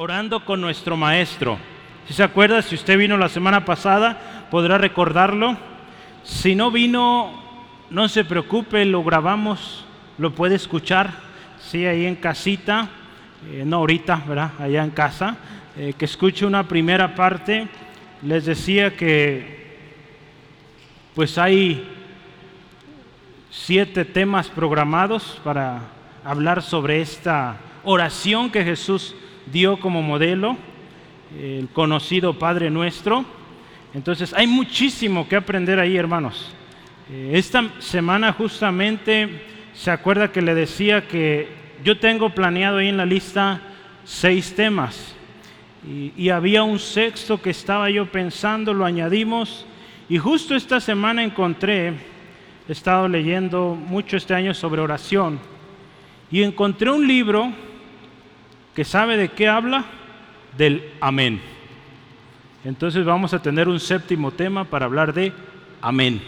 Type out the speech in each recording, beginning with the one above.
orando con nuestro maestro. Si se acuerda, si usted vino la semana pasada, podrá recordarlo. Si no vino, no se preocupe, lo grabamos, lo puede escuchar, sí, ahí en casita, eh, no ahorita, ¿verdad? Allá en casa, eh, que escuche una primera parte. Les decía que, pues hay siete temas programados para hablar sobre esta oración que Jesús dio como modelo, el conocido Padre Nuestro. Entonces hay muchísimo que aprender ahí, hermanos. Eh, esta semana justamente se acuerda que le decía que yo tengo planeado ahí en la lista seis temas. Y, había un sexto que estaba yo pensando, lo añadimos. Y justo esta semana encontré, he estado leyendo mucho este año sobre oración. Y encontré un libro que sabe de qué habla, del amén. Entonces vamos a tener un séptimo tema para hablar de amén.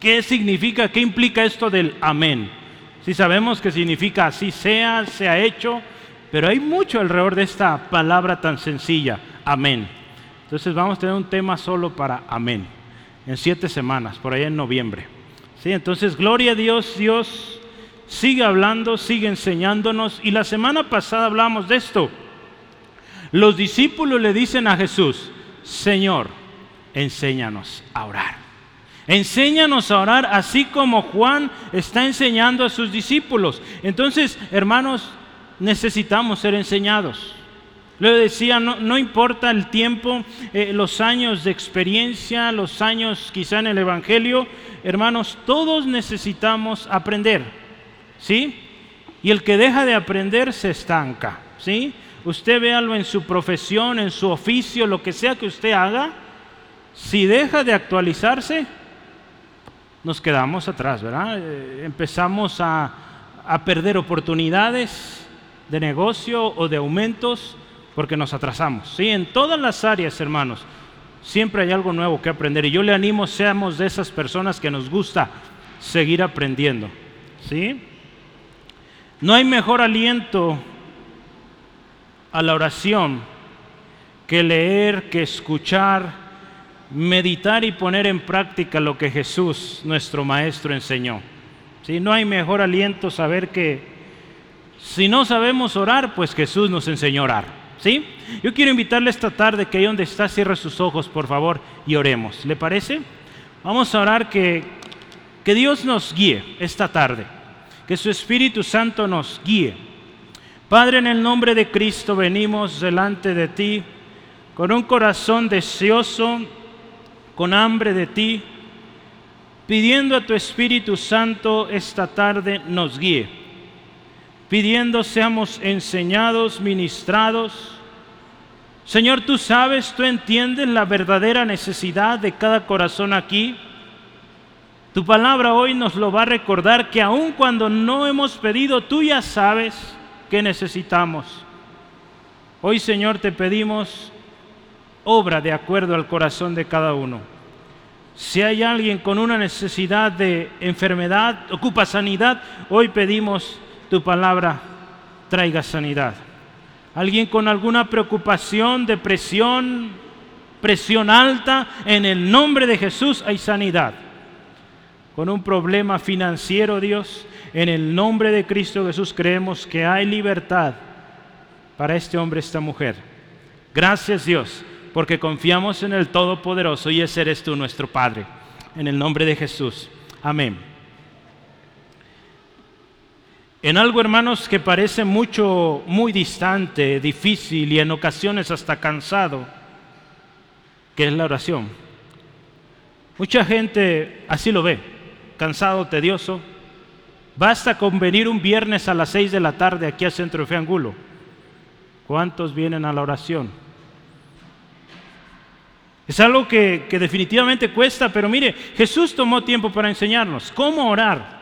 ¿Qué significa, qué implica esto del amén? Si sabemos que significa así sea, se ha hecho, pero hay mucho alrededor de esta palabra tan sencilla, amén. Entonces vamos a tener un tema solo para amén, en siete semanas, por allá en noviembre. ¿Sí? Entonces, gloria a Dios, Dios sigue hablando, sigue enseñándonos. Y la semana pasada hablamos de esto. Los discípulos le dicen a Jesús, Señor, enséñanos a orar. Enséñanos a orar así como Juan está enseñando a sus discípulos. Entonces, hermanos, necesitamos ser enseñados. Le decía, no, importa el tiempo, eh, los años de experiencia, los años quizá en el Evangelio, hermanos, todos necesitamos aprender. ¿Sí? Y el que deja de aprender se estanca, ¿sí? Usted véalo en su profesión, en su oficio, lo que sea que usted haga, si deja de actualizarse, nos quedamos atrás, ¿verdad? Eh, empezamos a, a perder oportunidades de negocio o de aumentos porque nos atrasamos. Sí, en todas las áreas, hermanos, siempre hay algo nuevo que aprender. Y yo le animo, seamos de esas personas que nos gusta seguir aprendiendo. ¿Sí? No hay mejor aliento a la oración que leer, que escuchar, meditar y poner en práctica lo que Jesús, nuestro Maestro, enseñó. Si No hay mejor aliento saber que si no sabemos orar, pues Jesús nos enseñó a orar. ¿Sí? Yo quiero invitarle esta tarde que ahí donde está cierre sus ojos, por favor, y oremos. ¿Le parece? Vamos a orar que, que Dios nos guíe esta tarde que su Espíritu Santo nos guíe. Padre, en el nombre de Cristo venimos delante de ti con un corazón deseoso, con hambre de ti, pidiendo a tu Espíritu Santo esta tarde nos guíe, pidiendo seamos enseñados, ministrados. Señor, tú sabes, tú entiendes la verdadera necesidad de cada corazón aquí. Tu palabra hoy nos lo va a recordar que aun cuando no hemos pedido, tú ya sabes que necesitamos. Hoy, Señor, te pedimos obra de acuerdo al corazón de cada uno. Si hay alguien con una necesidad de enfermedad, ocupa sanidad, hoy pedimos tu palabra, traiga sanidad. Alguien con alguna preocupación, depresión, presión alta, en el nombre de Jesús hay sanidad con un problema financiero, Dios, en el nombre de Cristo Jesús creemos que hay libertad para este hombre, esta mujer. Gracias Dios, porque confiamos en el Todopoderoso y ese eres tú, nuestro Padre. En el nombre de Jesús. Amén. En algo, hermanos, que parece mucho, muy distante, difícil y en ocasiones hasta cansado, que es la oración. Mucha gente así lo ve cansado, tedioso, basta con venir un viernes a las 6 de la tarde aquí al centro de Fe Angulo. ¿Cuántos vienen a la oración? Es algo que, que definitivamente cuesta, pero mire, Jesús tomó tiempo para enseñarnos cómo orar.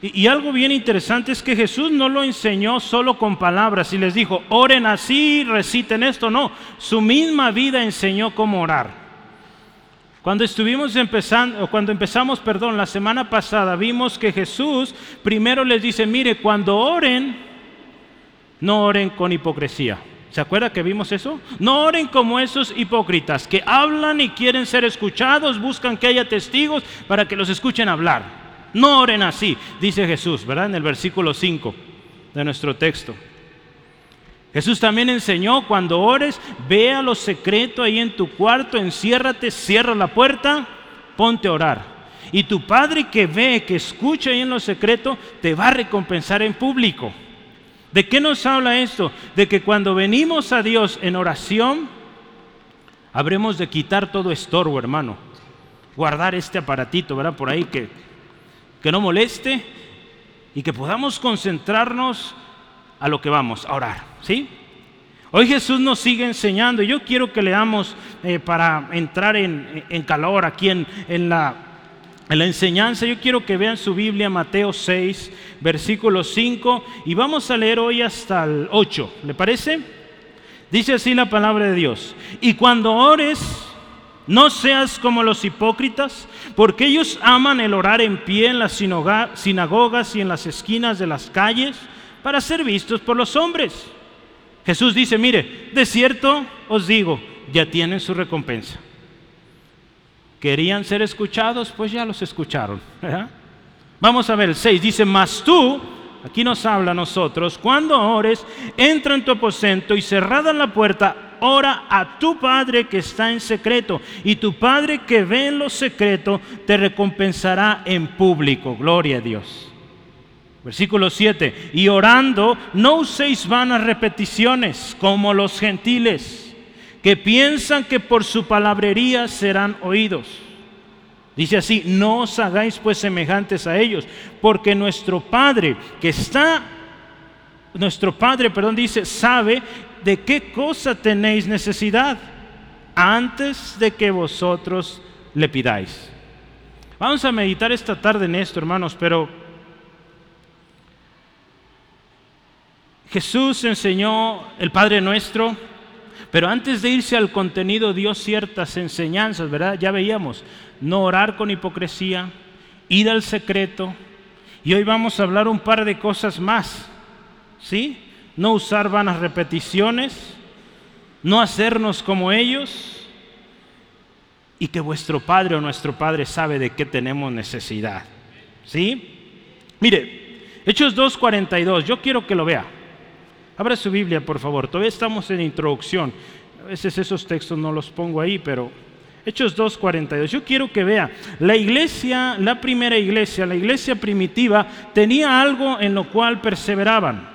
Y, y, algo bien interesante es que Jesús no lo enseñó solo con palabras y les dijo, oren así, reciten esto, no, su misma vida enseñó cómo orar. Cuando estuvimos empezando, cuando empezamos, perdón, la semana pasada, vimos que Jesús primero les dice, mire, cuando oren, No oren con hipocresía. ¿Se acuerda que vimos eso? No oren como esos hipócritas que hablan y quieren ser escuchados, buscan que haya testigos para que los escuchen hablar. No oren así, dice Jesús, ¿verdad? En el versículo 5 de nuestro texto. Jesús también enseñó, cuando ores, vea lo secreto ahí en tu cuarto, enciérrate, cierra la puerta, ponte a orar. Y tu Padre que ve, que escucha ahí en lo secreto, te va a recompensar en público. ¿De qué nos habla esto? De que cuando venimos a Dios en oración, habremos de quitar todo estorbo, hermano. Guardar este aparatito, ¿verdad? Por ahí que, que no moleste y que podamos concentrarnos a lo que vamos a orar, ¿sí? Hoy Jesús nos sigue enseñando. Yo quiero que leamos eh, para entrar en, en, calor aquí en, en la en la enseñanza, yo quiero que vean su Biblia, Mateo 6, versículo 5, y vamos a leer hoy hasta el 8. ¿Le parece? Dice así la palabra de Dios. Y cuando ores, no seas como los hipócritas, porque ellos aman el orar en pie en las sinagogas y en las esquinas de las calles para ser vistos por los hombres. Jesús dice, mire, de cierto os digo, ya tienen su recompensa. ¿Querían ser escuchados? Pues ya los escucharon. Vamos a ver el 6. Dice, mas tú, aquí nos habla a nosotros, cuando ores, entra en tu aposento y cerrada la puerta, ora a tu Padre que está en secreto. Y tu Padre que ve en lo secreto te recompensará en público. Gloria a Dios. Versículo 7. Y orando, no uséis vanas repeticiones como los gentiles que piensan que por su palabrería serán oídos. Dice así, no os hagáis pues semejantes a ellos, porque nuestro Padre que está, nuestro Padre, perdón, dice, sabe de qué cosa tenéis necesidad antes de que vosotros le pidáis. Vamos a meditar esta tarde en esto, hermanos, pero Jesús enseñó el Padre nuestro, pero antes de irse al contenido dio ciertas enseñanzas, ¿verdad? Ya veíamos, no orar con hipocresía, ir al secreto, y hoy vamos a hablar un par de cosas más, ¿sí? No usar vanas repeticiones, no hacernos como ellos, y que vuestro Padre o nuestro Padre sabe de qué tenemos necesidad, ¿sí? Mire, Hechos 2.42, yo quiero que lo vea. Abra su Biblia, por favor. Todavía estamos en introducción. A veces esos textos no los pongo ahí, pero Hechos 2.42. Yo quiero que vea, la iglesia, la primera iglesia, la iglesia primitiva, tenía algo en lo cual perseveraban.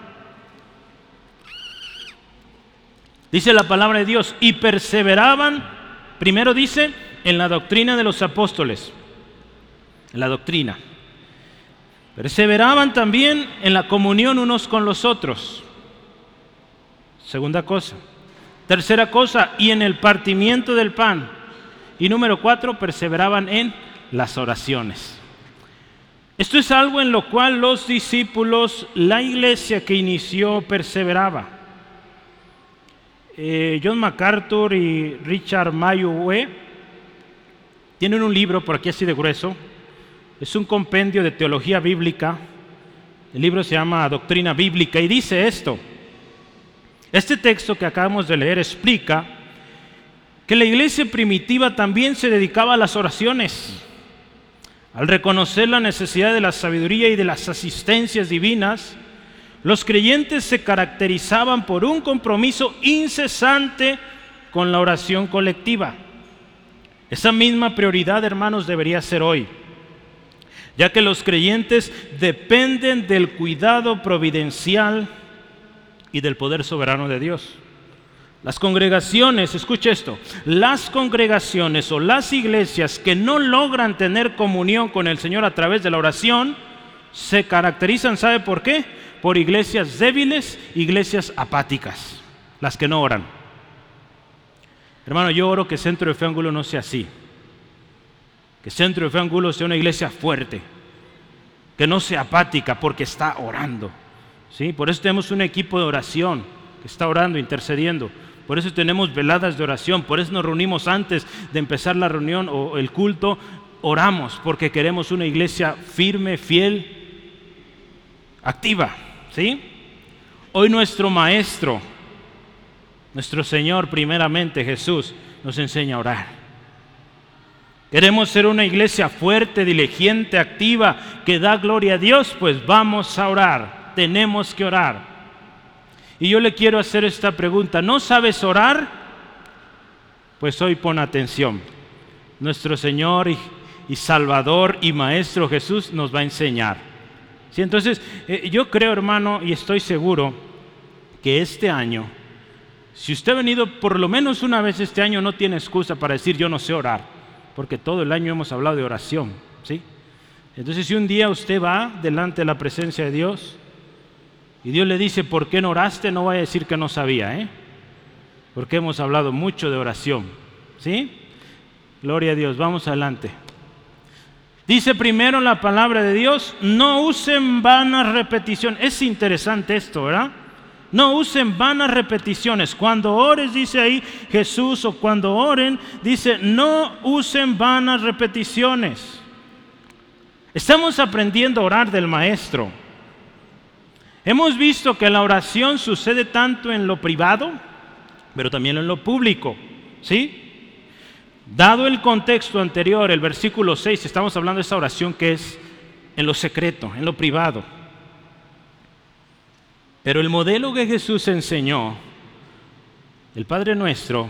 Dice la palabra de Dios, y perseveraban, primero dice, en la doctrina de los apóstoles, en la doctrina. Perseveraban también en la comunión unos con los otros Segunda cosa. Tercera cosa, y en el partimiento del pan. Y número cuatro, perseveraban en las oraciones. Esto es algo en lo cual los discípulos, la iglesia que inició, perseveraba. Eh, John MacArthur y Richard Mayue tienen un libro por aquí así de grueso. Es un compendio de teología bíblica. El libro se llama Doctrina Bíblica y dice esto. Este texto que acabamos de leer explica que la iglesia primitiva también se dedicaba a las oraciones. Al reconocer la necesidad de la sabiduría y de las asistencias divinas, los creyentes se caracterizaban por un compromiso incesante con la oración colectiva. Esa misma prioridad, hermanos, debería ser hoy, ya que los creyentes dependen del cuidado providencial y del poder soberano de Dios. Las congregaciones, escuche esto, las congregaciones o las iglesias que no logran tener comunión con el Señor a través de la oración, se caracterizan, ¿sabe por qué? Por iglesias débiles, iglesias apáticas, las que no oran. Hermano, yo oro que Centro de Fe Ángulo no sea así. Que Centro de Fe Ángulo sea una iglesia fuerte, que no sea apática porque está orando por eso tenemos un equipo de oración que está orando, intercediendo. Por eso tenemos veladas de oración. Por eso nos reunimos antes de empezar la reunión o el culto. Oramos porque queremos una iglesia firme, fiel, activa. ¿sí? Hoy nuestro Maestro, nuestro Señor primeramente Jesús, nos enseña a orar. Queremos ser una iglesia fuerte, diligente, activa, que da gloria a Dios, pues vamos a orar. Tenemos que orar. Y yo le quiero hacer esta pregunta. ¿No sabes orar? Pues hoy pon atención. Nuestro Señor y, Salvador y Maestro Jesús nos va a enseñar. ¿Sí? Entonces, eh, yo creo, hermano, y estoy seguro que este año, si usted ha venido por lo menos una vez este año, no tiene excusa para decir yo no sé orar, porque todo el año hemos hablado de oración. ¿sí? Entonces, si un día usted va delante de la presencia de Dios y Dios le dice, ¿por qué no oraste? No vaya a decir que no sabía, ¿eh? porque hemos hablado mucho de oración. ¿sí? Gloria a Dios, vamos adelante. Dice primero la palabra de Dios, no usen vanas repeticiones. Es interesante esto, ¿verdad? No usen vanas repeticiones. Cuando ores, dice ahí Jesús, o cuando oren, dice, no usen vanas repeticiones. Estamos aprendiendo a orar del Maestro. Hemos visto que la oración sucede tanto en lo privado, pero también en lo público. ¿Sí? Dado el contexto anterior, el versículo 6, estamos hablando de esa oración que es en lo secreto, en lo privado. Pero el modelo que Jesús enseñó, el Padre Nuestro,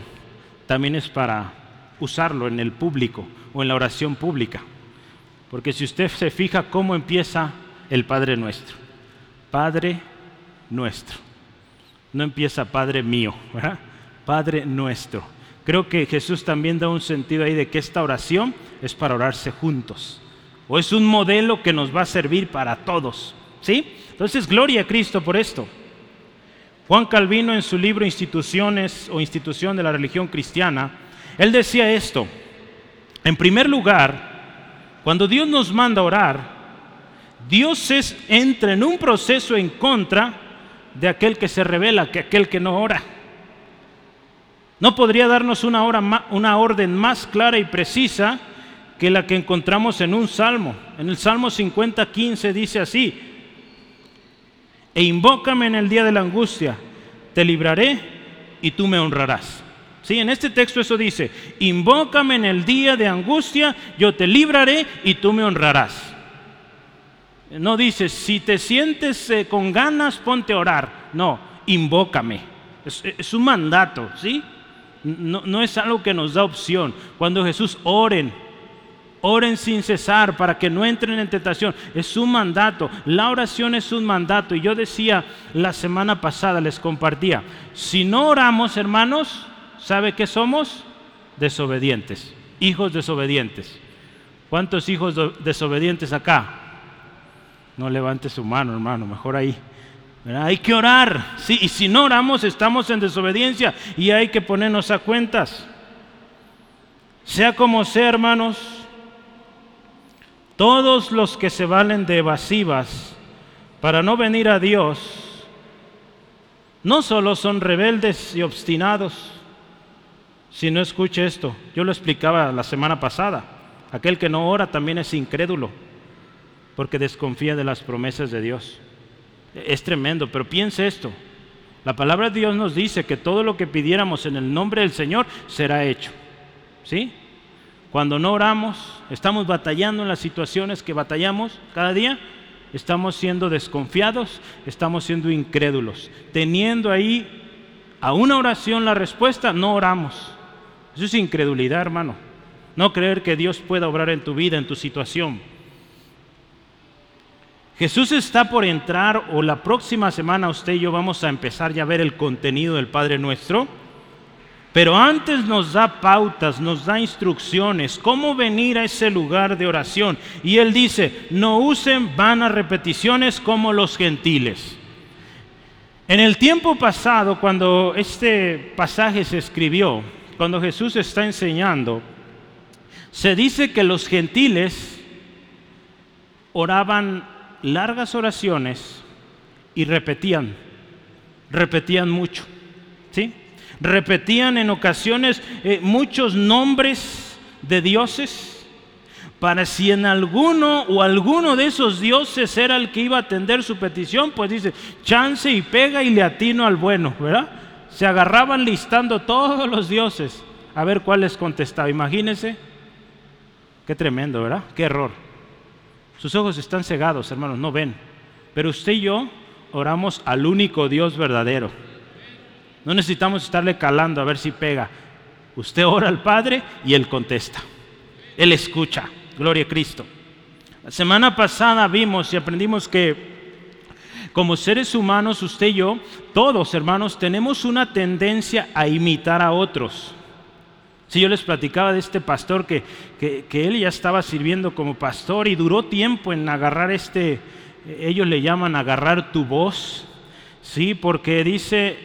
también es para usarlo en el público o en la oración pública. Porque si usted se fija cómo empieza el Padre Nuestro, Padre Nuestro, no empieza Padre mío. Padre Nuestro. Creo que Jesús también da un sentido ahí de que esta oración es para orarse juntos. O es un modelo que nos va a servir para todos. ¿Sí? Entonces, gloria a Cristo por esto. Juan Calvino en su libro Instituciones o Institución de la Religión Cristiana, él decía esto. En primer lugar, cuando Dios nos manda a orar, Dios entra en un proceso en contra de aquel que se revela, que aquel que no ora. No podría darnos una, una orden más clara y precisa que la que encontramos en un salmo. En el Salmo 50, 15 dice así, e invócame en el día de la angustia, te libraré y tú me honrarás. Sí, en este texto eso dice, invócame en el día de angustia, yo te libraré y tú me honrarás. No dice, si te sientes eh, con ganas, ponte a orar. No, invócame. Es, es un mandato, ¿sí? No, es algo que nos da opción. Cuando Jesús oren, oren sin cesar para que no entren en tentación. Es un mandato. La oración es un mandato. Y yo decía la semana pasada, les compartía, si no oramos, hermanos, ¿sabe qué somos? Desobedientes. Hijos desobedientes. ¿Cuántos hijos desobedientes acá? No levante su mano, hermano, mejor ahí. Hay que orar. Sí, y si no oramos estamos en desobediencia y hay que ponernos a cuentas. Sea como sea, hermanos, todos los que se valen de evasivas para no venir a Dios, no solo son rebeldes y obstinados, si no escuche esto, yo lo explicaba la semana pasada, aquel que no ora también es incrédulo, porque desconfía de las promesas de Dios. Es tremendo, pero piense esto. La palabra de Dios nos dice que todo lo que pidiéramos en el nombre del Señor será hecho. ¿Sí? Cuando no oramos, estamos batallando en las situaciones que batallamos cada día, estamos siendo desconfiados, estamos siendo incrédulos. Teniendo ahí a una oración la respuesta, no oramos. Eso es incredulidad, hermano. No creer que Dios pueda obrar en tu vida, en tu situación. Jesús está por entrar o la próxima semana usted y yo vamos a empezar ya a ver el contenido del Padre Nuestro. Pero antes nos da pautas, nos da instrucciones, cómo venir a ese lugar de oración. Y Él dice, no usen vanas repeticiones como los gentiles. En el tiempo pasado, cuando este pasaje se escribió, cuando Jesús está enseñando, se dice que los gentiles oraban largas oraciones y repetían, repetían mucho, ¿sí? Repetían en ocasiones eh, muchos nombres de dioses, para si en alguno o alguno de esos dioses era el que iba a atender su petición, pues dice, chance y pega y le atino al bueno, ¿verdad? Se agarraban listando todos los dioses a ver cuál les contestaba. Imagínense, qué tremendo, ¿verdad? Qué error. Sus ojos están cegados, hermanos, no ven. Pero usted y yo oramos al único Dios verdadero. No necesitamos estarle calando a ver si pega. Usted ora al Padre y Él contesta. Él escucha. Gloria a Cristo. La semana pasada vimos y aprendimos que como seres humanos, usted y yo, todos hermanos, tenemos una tendencia a imitar a otros. Si yo les platicaba de este pastor que, que, que, él ya estaba sirviendo como pastor y duró tiempo en agarrar este, ellos le llaman agarrar tu voz, sí, porque dice,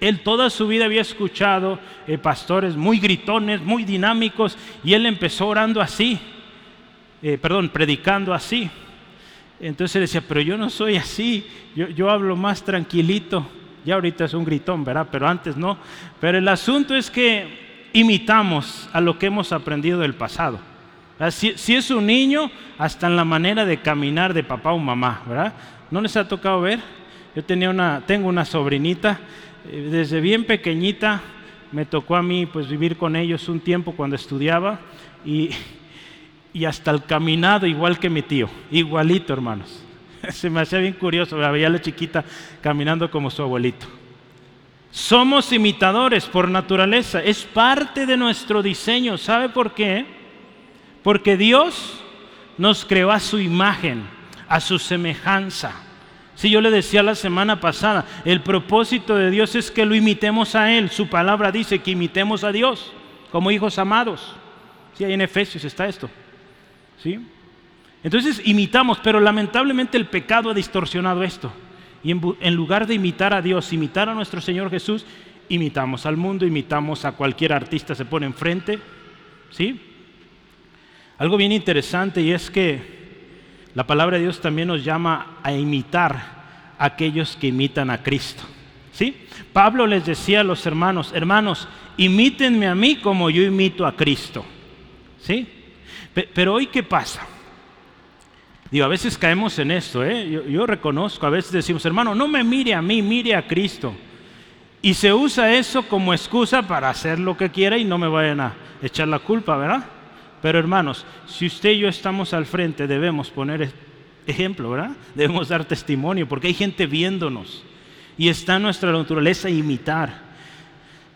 él toda su vida había escuchado eh, pastores muy gritones, muy dinámicos, y él empezó orando así, eh, perdón, predicando así. Entonces él decía, pero yo no soy así, yo, yo hablo más tranquilito. Ya ahorita es un gritón, ¿verdad? Pero antes no. Pero el asunto es que imitamos a lo que hemos aprendido del pasado. Si, es un niño, hasta en la manera de caminar de papá o mamá, ¿verdad? ¿No les ha tocado ver? Yo tenía una, tengo una sobrinita, eh, desde bien pequeñita me tocó a mí pues vivir con ellos un tiempo cuando estudiaba y, y hasta el caminado igual que mi tío, igualito hermanos. Se me hacía bien curioso, veía a la chiquita caminando como su abuelito. Somos imitadores por naturaleza, es parte de nuestro diseño. ¿Sabe por qué? Porque Dios nos creó a su imagen, a su semejanza. Si yo le decía la semana pasada, el propósito de Dios es que lo imitemos a Él. Su palabra dice que imitemos a Dios como hijos amados. Sí, ahí en Efesios está esto. ¿Sí? Entonces imitamos, pero lamentablemente el pecado ha distorsionado esto. Y en, lugar de imitar a Dios, imitar a nuestro Señor Jesús, imitamos al mundo, imitamos a cualquier artista, se pone enfrente. ¿Sí? Algo bien interesante y es que la palabra de Dios también nos llama a imitar a aquellos que imitan a Cristo. ¿Sí? Pablo les decía a los hermanos, hermanos, imítenme a mí como yo imito a Cristo. ¿Sí? Pero hoy, ¿qué pasa? Digo, a veces caemos en esto, ¿eh? yo, reconozco, a veces decimos, hermano, no me mire a mí, mire a Cristo. Y se usa eso como excusa para hacer lo que quiera y no me vayan a echar la culpa, ¿verdad? Pero hermanos, si usted y yo estamos al frente, debemos poner ejemplo, ¿verdad? Debemos dar testimonio, porque hay gente viéndonos y está en nuestra naturaleza imitar.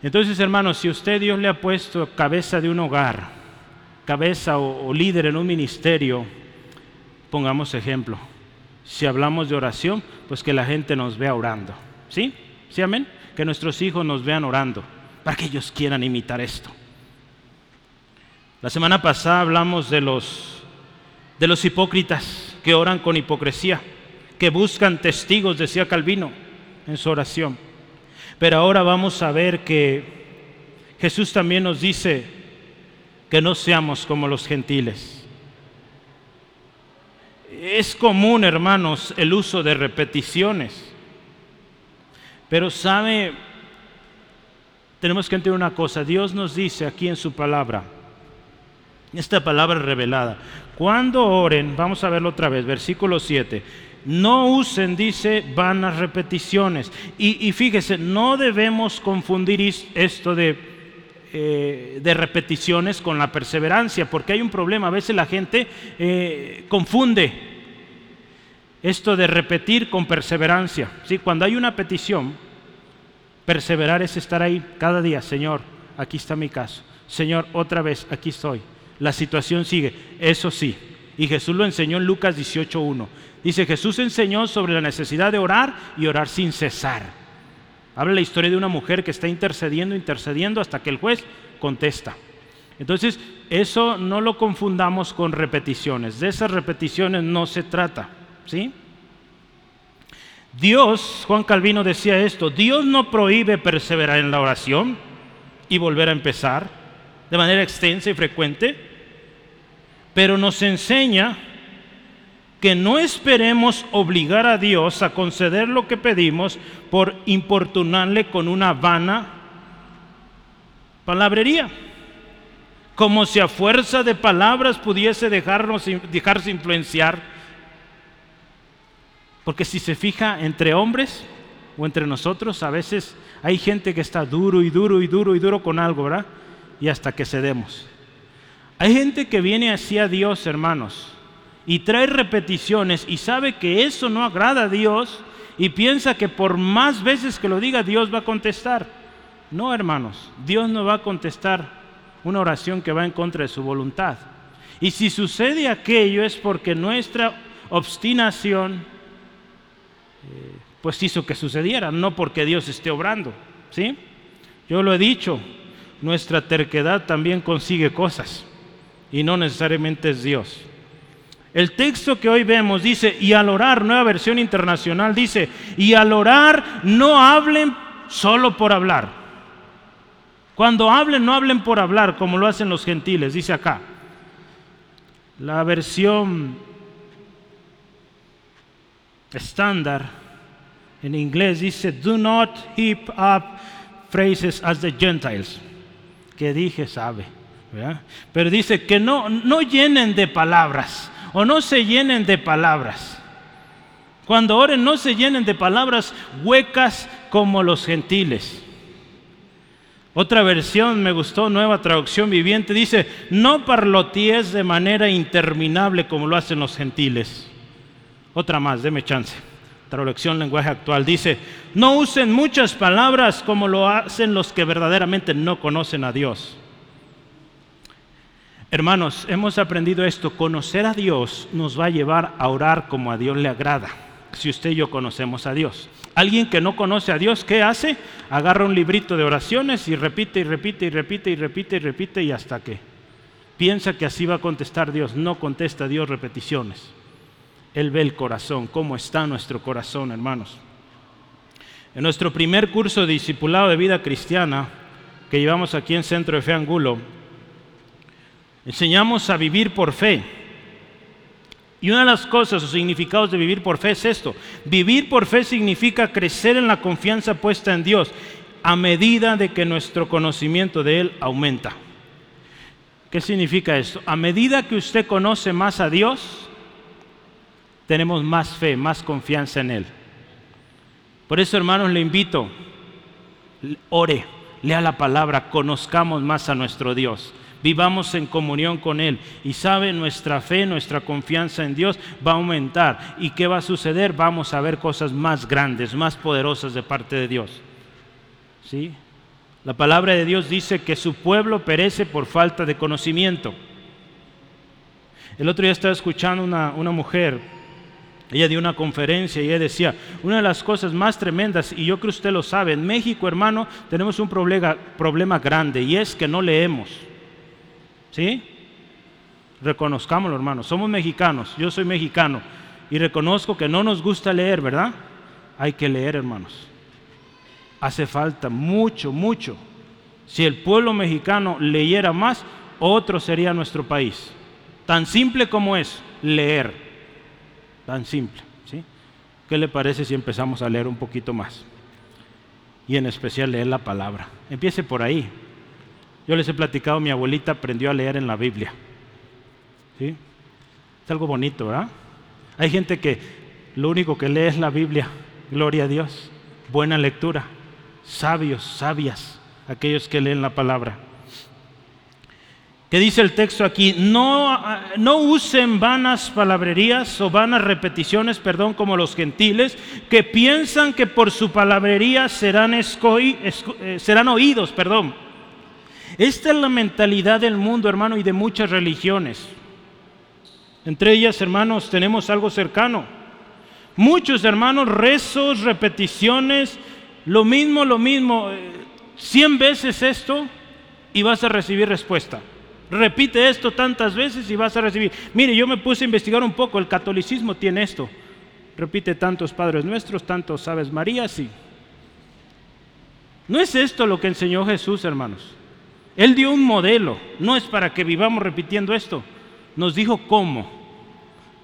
Entonces, hermanos, si usted Dios le ha puesto cabeza de un hogar, cabeza o líder en un ministerio, pongamos ejemplo. Si hablamos de oración, pues que la gente nos vea orando. ¿Sí? ¿Sí, amén? Que nuestros hijos nos vean orando, para que ellos quieran imitar esto. La semana pasada hablamos de los, de los hipócritas que oran con hipocresía, que buscan testigos, decía Calvino en su oración. Pero ahora vamos a ver que Jesús también nos dice que no seamos como los gentiles es común, hermanos, el uso de repeticiones. Pero sabe, tenemos que entender una cosa. Dios nos dice aquí en su palabra, esta palabra revelada, cuando oren, vamos a verlo otra vez, versículo 7, no usen, dice, vanas repeticiones. Y, fíjese, no debemos confundir esto de, eh, de, repeticiones con la perseverancia, porque hay un problema. A veces la gente eh, confunde esto de repetir con perseverancia. ¿sí? Cuando hay una petición, perseverar es estar ahí cada día, Señor, aquí está mi caso. Señor, otra vez, aquí estoy. La situación sigue, eso sí. Y Jesús lo enseñó en Lucas 18.1. Dice, Jesús enseñó sobre la necesidad de orar y orar sin cesar. Habla la historia de una mujer que está intercediendo, intercediendo hasta que el juez contesta. Entonces, eso no lo confundamos con repeticiones. De esas repeticiones no se trata. ¿Sí? Dios, Juan Calvino decía esto, Dios no prohíbe perseverar en la oración y volver a empezar de manera extensa y frecuente, pero nos enseña que no esperemos obligar a Dios a conceder lo que pedimos por importunarle con una vana palabrería. como si a fuerza de palabras pudiese dejarnos, dejarse influenciar. Porque si se fija entre hombres o entre nosotros, a veces hay gente que está duro y duro y duro y duro con algo, ¿verdad? Y hasta que cedemos. Hay gente que viene hacia Dios, hermanos, y trae repeticiones y sabe que eso no agrada a Dios y piensa que por más veces que lo diga Dios va a contestar. No, hermanos, Dios no va a contestar una oración que va en contra de su voluntad. Y si sucede aquello es porque nuestra obstinación eh, pues hizo que sucediera, no porque Dios esté obrando. ¿sí? Yo lo he dicho, nuestra terquedad también consigue cosas y no necesariamente es Dios. El texto que hoy vemos dice, y al orar, nueva versión internacional dice, y al orar no hablen solo por hablar. Cuando hablen, no hablen por hablar como lo hacen los gentiles, dice acá. La versión estándar en inglés dice, do not heap up phrases as the Gentiles. Que dije, sabe. Pero dice que no, no llenen de palabras o no se llenen de palabras. Cuando oren no se llenen de palabras huecas como los gentiles. Otra versión me gustó, nueva traducción viviente, dice, no parlotíes de manera interminable como lo hacen los gentiles. Otra más, deme chance. Traducción lenguaje actual dice, no usen muchas palabras como lo hacen los que verdaderamente no conocen a Dios. Hermanos, hemos aprendido esto, conocer a Dios nos va a llevar a orar como a Dios le agrada, si usted y yo conocemos a Dios. Alguien que no conoce a Dios, ¿qué hace? Agarra un librito de oraciones y repite y repite y repite y repite y repite y hasta que piensa que así va a contestar Dios. No contesta Dios repeticiones. Él ve el corazón, cómo está nuestro corazón, hermanos. En nuestro primer curso de discipulado de vida cristiana que llevamos aquí en Centro de Fe Angulo, Enseñamos a vivir por fe. Y una de las cosas o significados de vivir por fe es esto. Vivir por fe significa crecer en la confianza puesta en Dios a medida de que nuestro conocimiento de Él aumenta. ¿Qué significa esto? A medida que usted conoce más a Dios, tenemos más fe, más confianza en Él. Por eso, hermanos, le invito, ore, lea la palabra, conozcamos más a nuestro Dios vivamos en comunión con Él. Y sabe, nuestra fe, nuestra confianza en Dios va a aumentar. ¿Y qué va a suceder? Vamos a ver cosas más grandes, más poderosas de parte de Dios. ¿Sí? La palabra de Dios dice que su pueblo perece por falta de conocimiento. El otro día estaba escuchando una, una mujer, ella dio una conferencia y ella decía, una de las cosas más tremendas, y yo creo que usted lo sabe, en México, hermano, tenemos un problema, problema grande y es que no leemos. ¿Sí? Reconozcámoslo, hermanos. Somos mexicanos, yo soy mexicano y reconozco que no nos gusta leer, ¿verdad? Hay que leer, hermanos. Hace falta mucho, mucho. Si el pueblo mexicano leyera más, otro sería nuestro país. Tan simple como es leer. Tan simple. ¿sí? ¿Qué le parece si empezamos a leer un poquito más? Y en especial leer la palabra. Empiece por ahí. Yo les he platicado, mi abuelita aprendió a leer en la Biblia. ¿Sí? Es algo bonito, ¿verdad? Hay gente que lo único que lee es la Biblia. Gloria a Dios. Buena lectura. Sabios, sabias, aquellos que leen la palabra. ¿Qué dice el texto aquí? No, no usen vanas palabrerías o vanas repeticiones, perdón, como los gentiles, que piensan que por su palabrería serán, eh, serán oídos, perdón. Esta es la mentalidad del mundo, hermano, y de muchas religiones. Entre ellas, hermanos, tenemos algo cercano. Muchos, hermanos, rezos, repeticiones, lo mismo, lo mismo, eh, cien veces esto y vas a recibir respuesta. Repite esto tantas veces y vas a recibir. Mire, yo me puse a investigar un poco, el catolicismo tiene esto. Repite tantos Padres Nuestros, tantos Aves Marías y... ¿No es esto lo que enseñó Jesús, hermanos? Él dio un modelo, no es para que vivamos repitiendo esto, nos dijo cómo.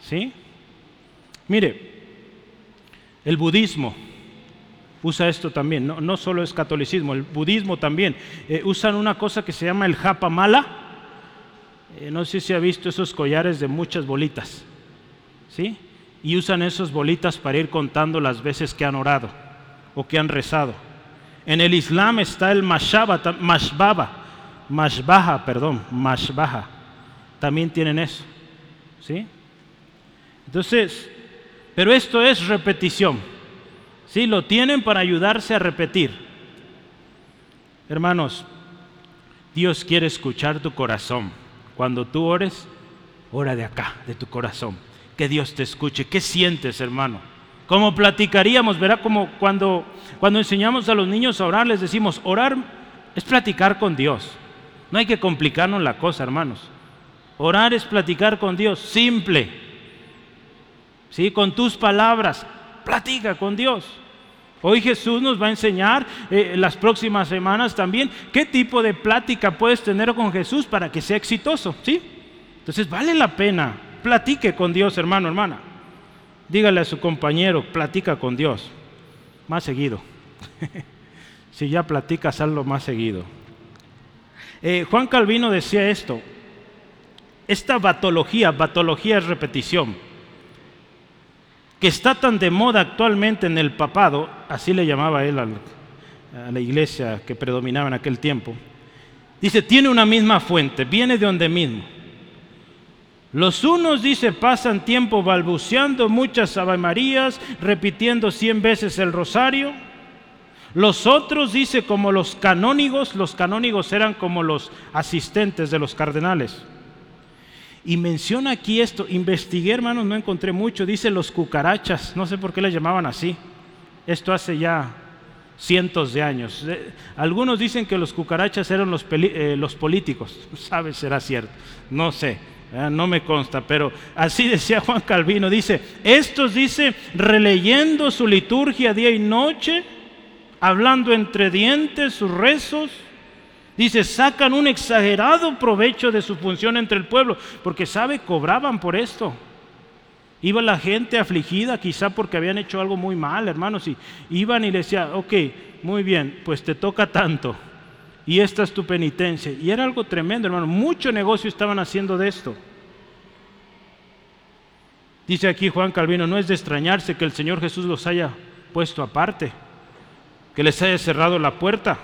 ¿Sí? Mire, el budismo usa esto también, no, no solo es catolicismo, el budismo también. Eh, usan una cosa que se llama el japa mala, eh, no sé si ha visto esos collares de muchas bolitas, ¿sí? Y usan esas bolitas para ir contando las veces que han orado o que han rezado. En el Islam está el mashaba, mashbaba, mashbaha, perdón, mashbaha. También tienen eso, ¿sí? Entonces, pero esto es repetición. ¿Sí? Lo tienen para ayudarse a repetir. Hermanos, Dios quiere escuchar tu corazón. Cuando tú ores, ora de acá, de tu corazón. Que Dios te escuche. ¿Qué sientes, hermano? Como platicaríamos, verá como cuando, cuando enseñamos a los niños a orar, les decimos, orar es platicar con Dios. No hay que complicarnos la cosa, hermanos. Orar es platicar con Dios, simple. ¿Sí? Con tus palabras, platica con Dios. Hoy Jesús nos va a enseñar eh, las próximas semanas también qué tipo de plática puedes tener con Jesús para que sea exitoso, ¿sí? Entonces vale la pena, platique con Dios, hermano, hermana. Dígale a su compañero, platica con Dios, más seguido. si ya platicas, hazlo más seguido. Eh, Juan Calvino decía esto, esta batología, batología es repetición que está tan de moda actualmente en el papado, así le llamaba él a la iglesia que predominaba en aquel tiempo, dice, tiene una misma fuente, viene de donde mismo. Los unos, dice, pasan tiempo balbuceando muchas Ave Marías, repitiendo cien veces el rosario. Los otros, dice, como los canónigos, los canónigos eran como los asistentes de los cardenales y menciona aquí esto, investigué hermanos, no encontré mucho, dice los cucarachas, no sé por qué le llamaban así, esto hace ya cientos de años. Algunos dicen que los cucarachas eran los, eh, políticos, sabe, será cierto, no sé, no me consta, pero así decía Juan Calvino, dice, estos dice, releyendo su liturgia día y noche, hablando entre dientes sus rezos, Dice, sacan un exagerado provecho de su función entre el pueblo, porque sabe, cobraban por esto. Iba la gente afligida, quizá porque habían hecho algo muy mal, hermanos, y iban y le decían, ok, muy bien, pues te toca tanto, y esta es tu penitencia. Y era algo tremendo, hermano, mucho negocio estaban haciendo de esto. Dice aquí Juan Calvino, no es de extrañarse que el Señor Jesús los haya puesto aparte, que les haya cerrado la puerta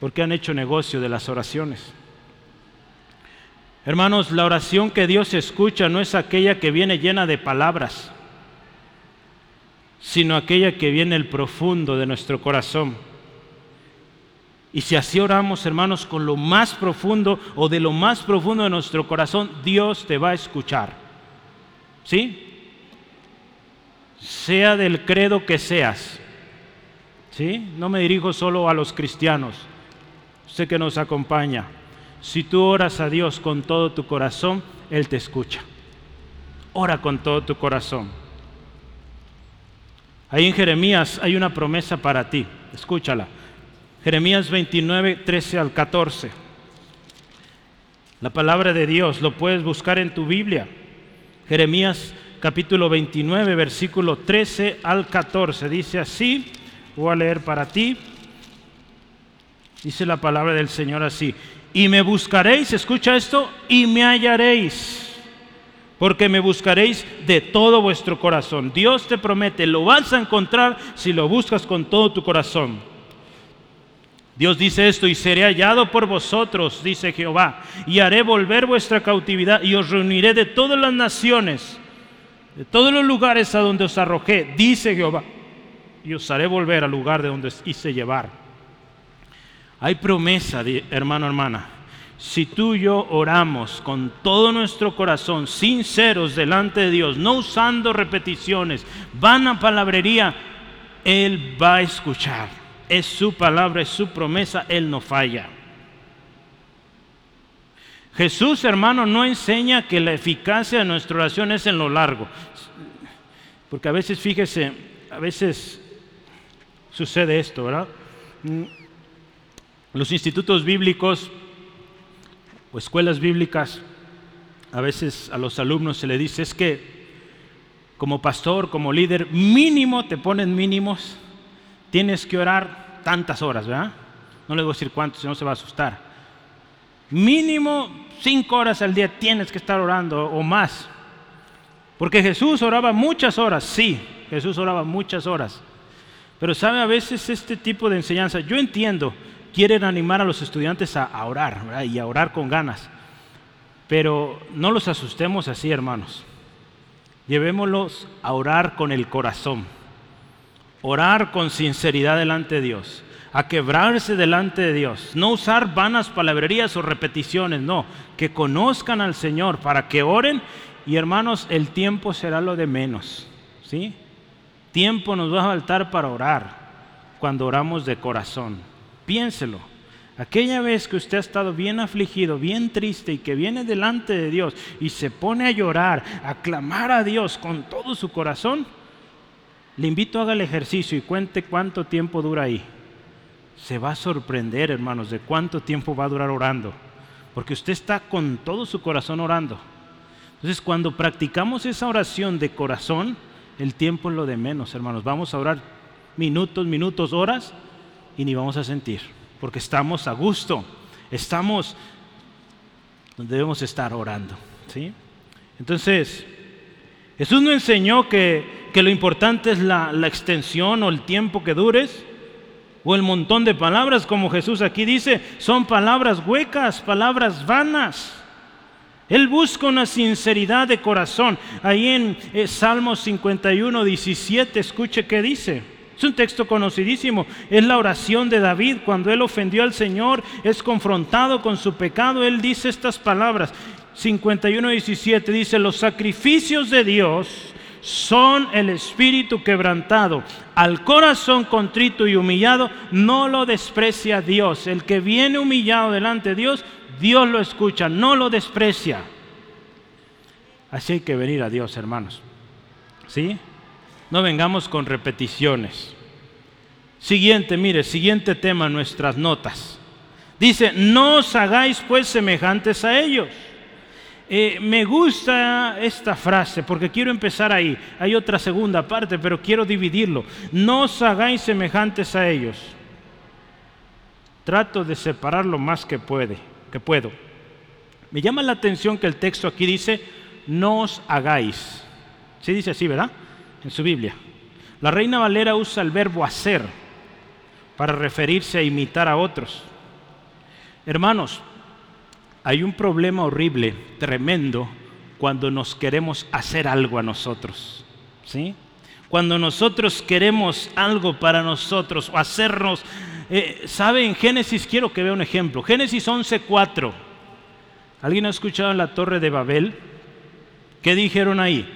porque han hecho negocio de las oraciones. Hermanos, la oración que Dios escucha no es aquella que viene llena de palabras, sino aquella que viene el profundo de nuestro corazón. Y si así oramos, hermanos, con lo más profundo o de lo más profundo de nuestro corazón, Dios te va a escuchar. ¿Sí? Sea del credo que seas. ¿Sí? No me dirijo solo a los cristianos usted que nos acompaña, si tú oras a Dios con todo tu corazón, Él te escucha. Ora con todo tu corazón. Ahí en Jeremías hay una promesa para ti, escúchala. Jeremías 29, 13 al 14. La palabra de Dios lo puedes buscar en tu Biblia. Jeremías capítulo 29, versículo 13 al 14. Dice así, voy a leer para ti. Dice la palabra del Señor así. Y me buscaréis, escucha esto, y me hallaréis. Porque me buscaréis de todo vuestro corazón. Dios te promete, lo vas a encontrar si lo buscas con todo tu corazón. Dios dice esto, y seré hallado por vosotros, dice Jehová, y haré volver vuestra cautividad, y os reuniré de todas las naciones, de todos los lugares a donde os arrojé, dice Jehová, y os haré volver al lugar de donde os hice llevar. Hay promesa, hermano, hermana. Si tú y yo oramos con todo nuestro corazón, sinceros delante de Dios, no usando repeticiones, van a palabrería, Él va a escuchar. Es su palabra, es su promesa, Él no falla. Jesús, hermano, no enseña que la eficacia de nuestra oración es en lo largo. Porque a veces, fíjese, a veces sucede esto, ¿verdad? los institutos bíblicos o escuelas bíblicas, a veces a los alumnos se le dice es que como pastor, como líder, mínimo te ponen mínimos, tienes que orar tantas horas, ¿verdad? No le voy a decir cuántos, si no se va a asustar. Mínimo cinco horas al día tienes que estar orando o más. Porque Jesús oraba muchas horas, sí, Jesús oraba muchas horas. Pero sabe, a veces este tipo de enseñanza, yo entiendo, quieren animar a los estudiantes a, orar y a orar con ganas. Pero no los asustemos así, hermanos. Llevémoslos a orar con el corazón. Orar con sinceridad delante de Dios. A quebrarse delante de Dios. No usar vanas palabrerías o repeticiones, no. Que conozcan al Señor para que oren. Y hermanos, el tiempo será lo de menos. ¿Sí? Tiempo nos va a faltar para orar cuando oramos de corazón. Piénselo. Aquella vez que usted ha estado bien afligido, bien triste y que viene delante de Dios y se pone a llorar, a clamar a Dios con todo su corazón, le invito a haga el ejercicio y cuente cuánto tiempo dura ahí. Se va a sorprender, hermanos, de cuánto tiempo va a durar orando, porque usted está con todo su corazón orando. Entonces, cuando practicamos esa oración de corazón, el tiempo es lo de menos, hermanos. Vamos a orar minutos, minutos, horas y ni vamos a sentir porque estamos a gusto, estamos donde debemos estar orando. ¿sí? Entonces, Jesús nos enseñó que, lo importante es la, la extensión o el tiempo que dures, o el montón de palabras, como Jesús aquí dice, son palabras huecas, palabras vanas. Él busca una sinceridad de corazón. Ahí en eh, Salmos 51, 17, escuche qué dice. Es un texto conocidísimo. Es la oración de David cuando él ofendió al Señor, es confrontado con su pecado. Él dice estas palabras. 51.17 dice, los sacrificios de Dios son el espíritu quebrantado. Al corazón contrito y humillado no lo desprecia Dios. El que viene humillado delante de Dios, Dios lo escucha, no lo desprecia. Así hay que venir a Dios, hermanos. ¿Sí? No vengamos con repeticiones. Siguiente, mire, siguiente tema, nuestras notas. Dice, no os hagáis pues semejantes a ellos. Eh, me gusta esta frase porque quiero empezar ahí. Hay otra segunda parte, pero quiero dividirlo. No os hagáis semejantes a ellos. Trato de separar lo más que puede, que puedo. Me llama la atención que el texto aquí dice, no os hagáis. Sí dice así, ¿verdad? en su Biblia. La Reina Valera usa el verbo hacer para referirse a imitar a otros. Hermanos, hay un problema horrible, tremendo, cuando nos queremos hacer algo a nosotros. ¿Sí? Cuando nosotros queremos algo para nosotros o hacernos, eh, ¿sabe? En Génesis quiero que vea un ejemplo. Génesis 11:4. ¿Alguien ha escuchado en la Torre de Babel? ¿Qué dijeron ahí?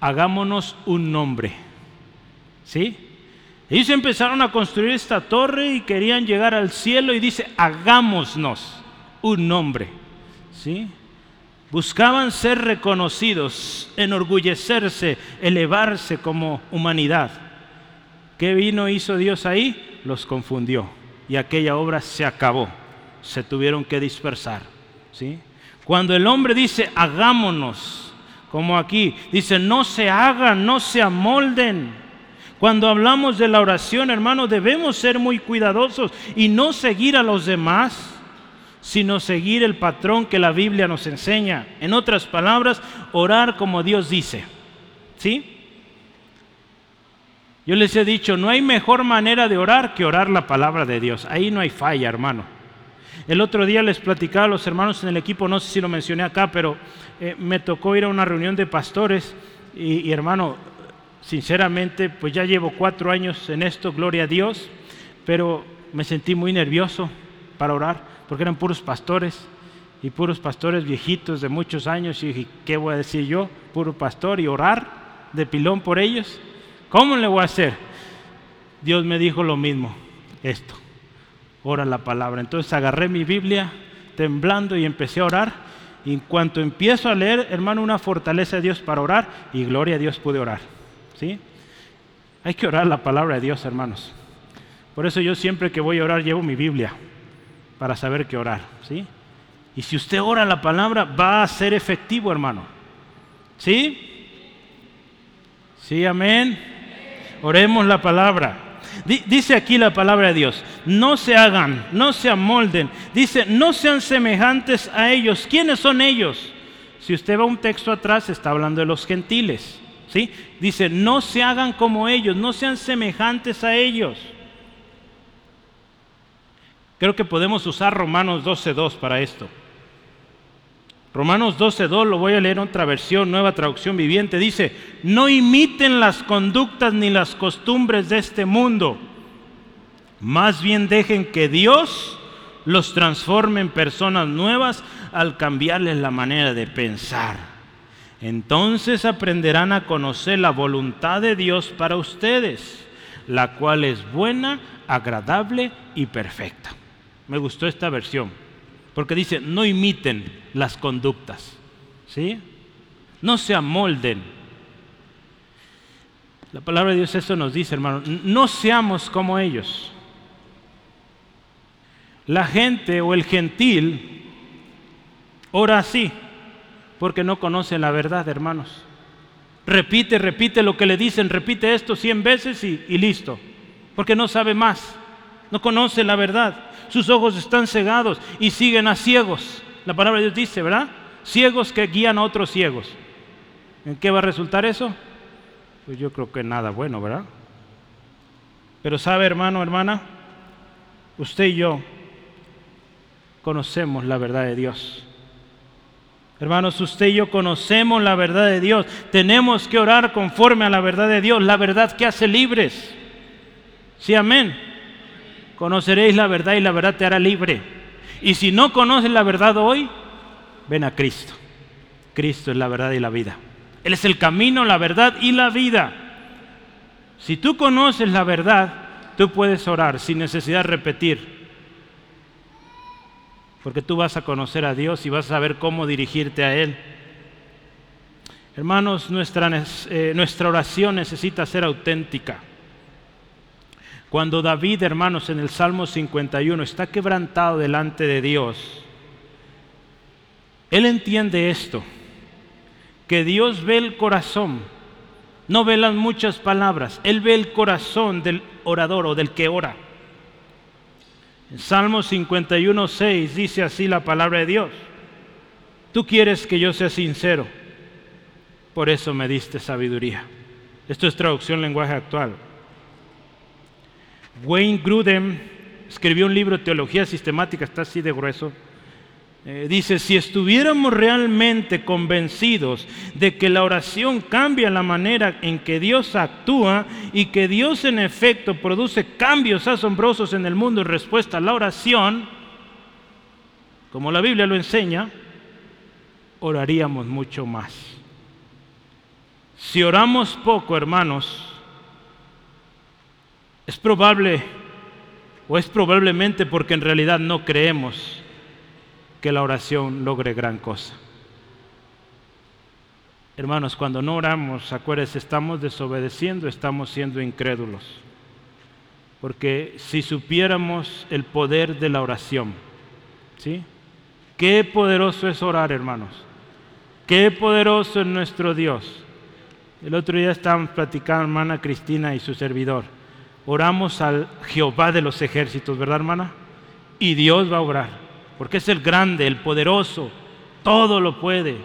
hagámonos un nombre. ¿Sí? Ellos empezaron a construir esta torre y querían llegar al cielo y dice, hagámonos un nombre. ¿Sí? Buscaban ser reconocidos, enorgullecerse, elevarse como humanidad. ¿Qué vino hizo Dios ahí? Los confundió y aquella obra se acabó. Se tuvieron que dispersar. ¿Sí? Cuando el hombre dice, hagámonos, como aquí. Dice, no se hagan, no se amolden. Cuando hablamos de la oración, hermano, debemos ser muy cuidadosos y no seguir a los demás, sino seguir el patrón que la Biblia nos enseña. En otras palabras, orar como Dios dice. ¿Sí? Yo les he dicho, no hay mejor manera de orar que orar la palabra de Dios. Ahí no hay falla, hermano. El otro día les platicaba a los hermanos en el equipo, no sé si lo mencioné acá, pero eh, me tocó ir a una reunión de pastores y, hermano, sinceramente, pues ya llevo cuatro años en esto, gloria a Dios, pero me sentí muy nervioso para orar, porque eran puros pastores y puros pastores viejitos de muchos años, y ¿qué voy a decir yo? Puro pastor y orar de pilón por ellos. ¿Cómo le voy a hacer? Dios me dijo lo mismo, esto, ora la palabra. Entonces agarré mi Biblia temblando y empecé a orar y en cuanto empiezo a leer, hermano, una fortaleza de Dios para orar y gloria a Dios pude orar. ¿Sí? Hay que orar la palabra de Dios, hermanos. Por eso yo siempre que voy a orar llevo mi Biblia para saber qué orar, ¿sí? Y si usted ora la palabra, va a ser efectivo, hermano. ¿Sí? Sí, amén. Oremos la palabra. dice aquí la palabra de Dios, no se hagan, no se amolden. Dice, no sean semejantes a ellos. ¿Quiénes son ellos? Si usted va un texto atrás, está hablando de los gentiles. ¿sí? Dice, no se hagan como ellos, no sean semejantes a ellos. Creo que podemos usar Romanos 12.2 para esto. Romanos 12.2, lo voy a leer en otra versión, nueva traducción viviente, dice, no imiten las conductas ni las costumbres de este mundo, más bien dejen que Dios los transforme en personas nuevas al cambiarles la manera de pensar. Entonces aprenderán a conocer la voluntad de Dios para ustedes, la cual es buena, agradable y perfecta. Me gustó esta versión. Porque dice, no imiten las conductas. ¿Sí? No se amolden. La palabra de Dios eso nos dice, hermano, no seamos como ellos. La gente o el gentil ora así, porque no conoce la verdad, hermanos. Repite, repite lo que le dicen, repite esto cien veces y, y listo, porque no sabe más, no conoce la verdad sus ojos están cegados y siguen a ciegos. La palabra de Dios dice, ¿verdad? Ciegos que guían a otros ciegos. ¿En qué va a resultar eso? Pues yo creo que nada bueno, ¿verdad? Pero sabe, hermano, hermana, usted y yo conocemos la verdad de Dios. Hermanos, usted y yo conocemos la verdad de Dios. Tenemos que orar conforme a la verdad de Dios, la verdad que hace libres. Sí, amén. Conoceréis la verdad y la verdad te hará libre. Y si no conoces la verdad hoy, ven a Cristo. Cristo es la verdad y la vida. Él es el camino, la verdad y la vida. Si tú conoces la verdad, tú puedes orar sin necesidad de repetir. Porque tú vas a conocer a Dios y vas a saber cómo dirigirte a Él. Hermanos, nuestra, eh, nuestra oración necesita ser auténtica. Cuando David, hermanos, en el Salmo 51 está quebrantado delante de Dios, él entiende esto, que Dios ve el corazón, no ve las muchas palabras, Él ve el corazón del orador o del que ora. En Salmo 51, 6 dice así la palabra de Dios, tú quieres que yo sea sincero, por eso me diste sabiduría. Esto es traducción lenguaje actual. Wayne Grudem escribió un libro teología sistemática, está así de grueso. Eh, dice, si estuviéramos realmente convencidos de que la oración cambia la manera en que Dios actúa y que Dios en efecto produce cambios asombrosos en el mundo en respuesta a la oración, como la Biblia lo enseña, oraríamos mucho más. Si oramos poco, hermanos, es probable o es probablemente porque en realidad no creemos que la oración logre gran cosa. Hermanos, cuando no oramos, acuérdense, estamos desobedeciendo, estamos siendo incrédulos. Porque si supiéramos el poder de la oración, ¿sí? Qué poderoso es orar, hermanos. Qué poderoso es nuestro Dios. El otro día estábamos platicando, hermana Cristina y su servidor oramos al Jehová de los ejércitos, ¿verdad hermana? Y Dios va a obrar, porque es el grande, el poderoso, todo lo puede.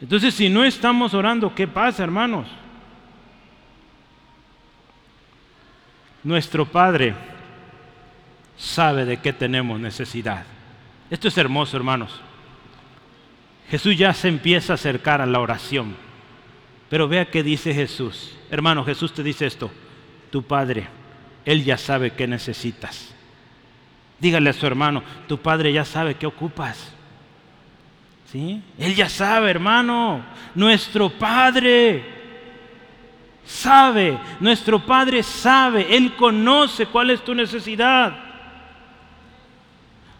Entonces, si no estamos orando, ¿qué pasa, hermanos? Nuestro Padre sabe de qué tenemos necesidad. Esto es hermoso, hermanos. Jesús ya se empieza a acercar a la oración. Pero vea qué dice Jesús. Hermano, Jesús te dice esto tu Padre, Él ya sabe qué necesitas. Dígale a su hermano, tu Padre ya sabe qué ocupas. ¿Sí? Él ya sabe, hermano, nuestro Padre sabe, nuestro Padre sabe, Él conoce cuál es tu necesidad.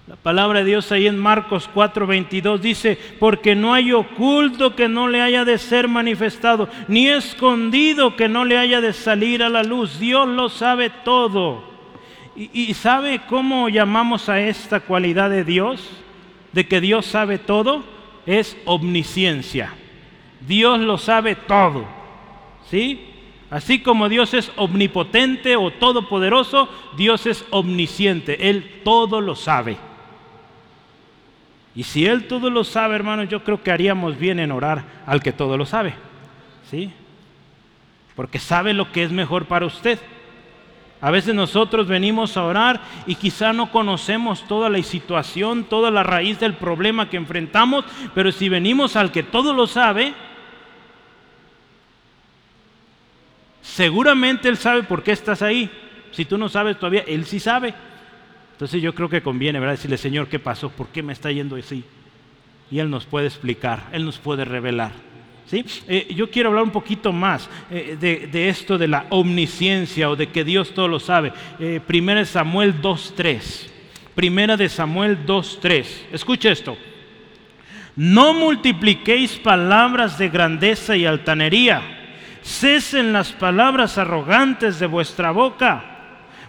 La palabra de Dios ahí en Marcos 4:22 dice, porque no hay oculto que no le haya de ser manifestado, ni escondido que no le haya de salir a la luz. Dios lo sabe todo. ¿Y, sabe cómo llamamos a esta cualidad de Dios? De que Dios sabe todo, es omnisciencia. Dios lo sabe todo. ¿Sí? Así como Dios es omnipotente o todopoderoso, Dios es omnisciente. Él todo lo sabe. Y si Él todo lo sabe, hermanos, yo creo que haríamos bien en orar al que todo lo sabe. ¿Sí? Porque sabe lo que es mejor para usted. A veces nosotros venimos a orar y quizá no conocemos toda la situación, toda la raíz del problema que enfrentamos, pero si venimos al que todo lo sabe, seguramente Él sabe por qué estás ahí. Si tú no sabes todavía, Él sí sabe. Entonces yo creo que conviene, ¿verdad? Decirle, Señor, ¿qué pasó? ¿Por qué me está yendo así? Y Él nos puede explicar, Él nos puede revelar. ¿sí? Eh, yo quiero hablar un poquito más eh, de, esto de la omnisciencia o de que Dios todo lo sabe. Eh, primera de Samuel 2.3. Primera de Samuel 2.3. Escuche esto. No multipliquéis palabras de grandeza y altanería. Cesen las palabras arrogantes de vuestra boca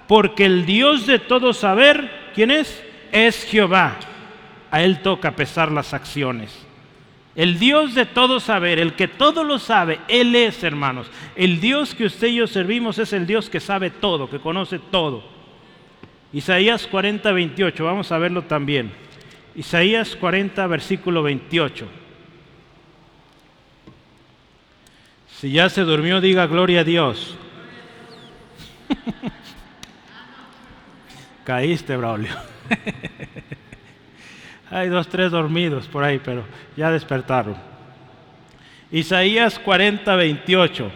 porque el Dios de todo saber, ¿quién es? Es Jehová. A Él toca pesar las acciones. El Dios de todo saber, el que todo lo sabe, Él es, hermanos. El Dios que usted y yo servimos es el Dios que sabe todo, que conoce todo. Isaías 40, 28, vamos a verlo también. Isaías 40, versículo 28. Si ya se durmió, diga gloria a Dios. Caíste, Braulio. Hay dos, tres dormidos por ahí, pero ya despertaron. Isaías 40, 28.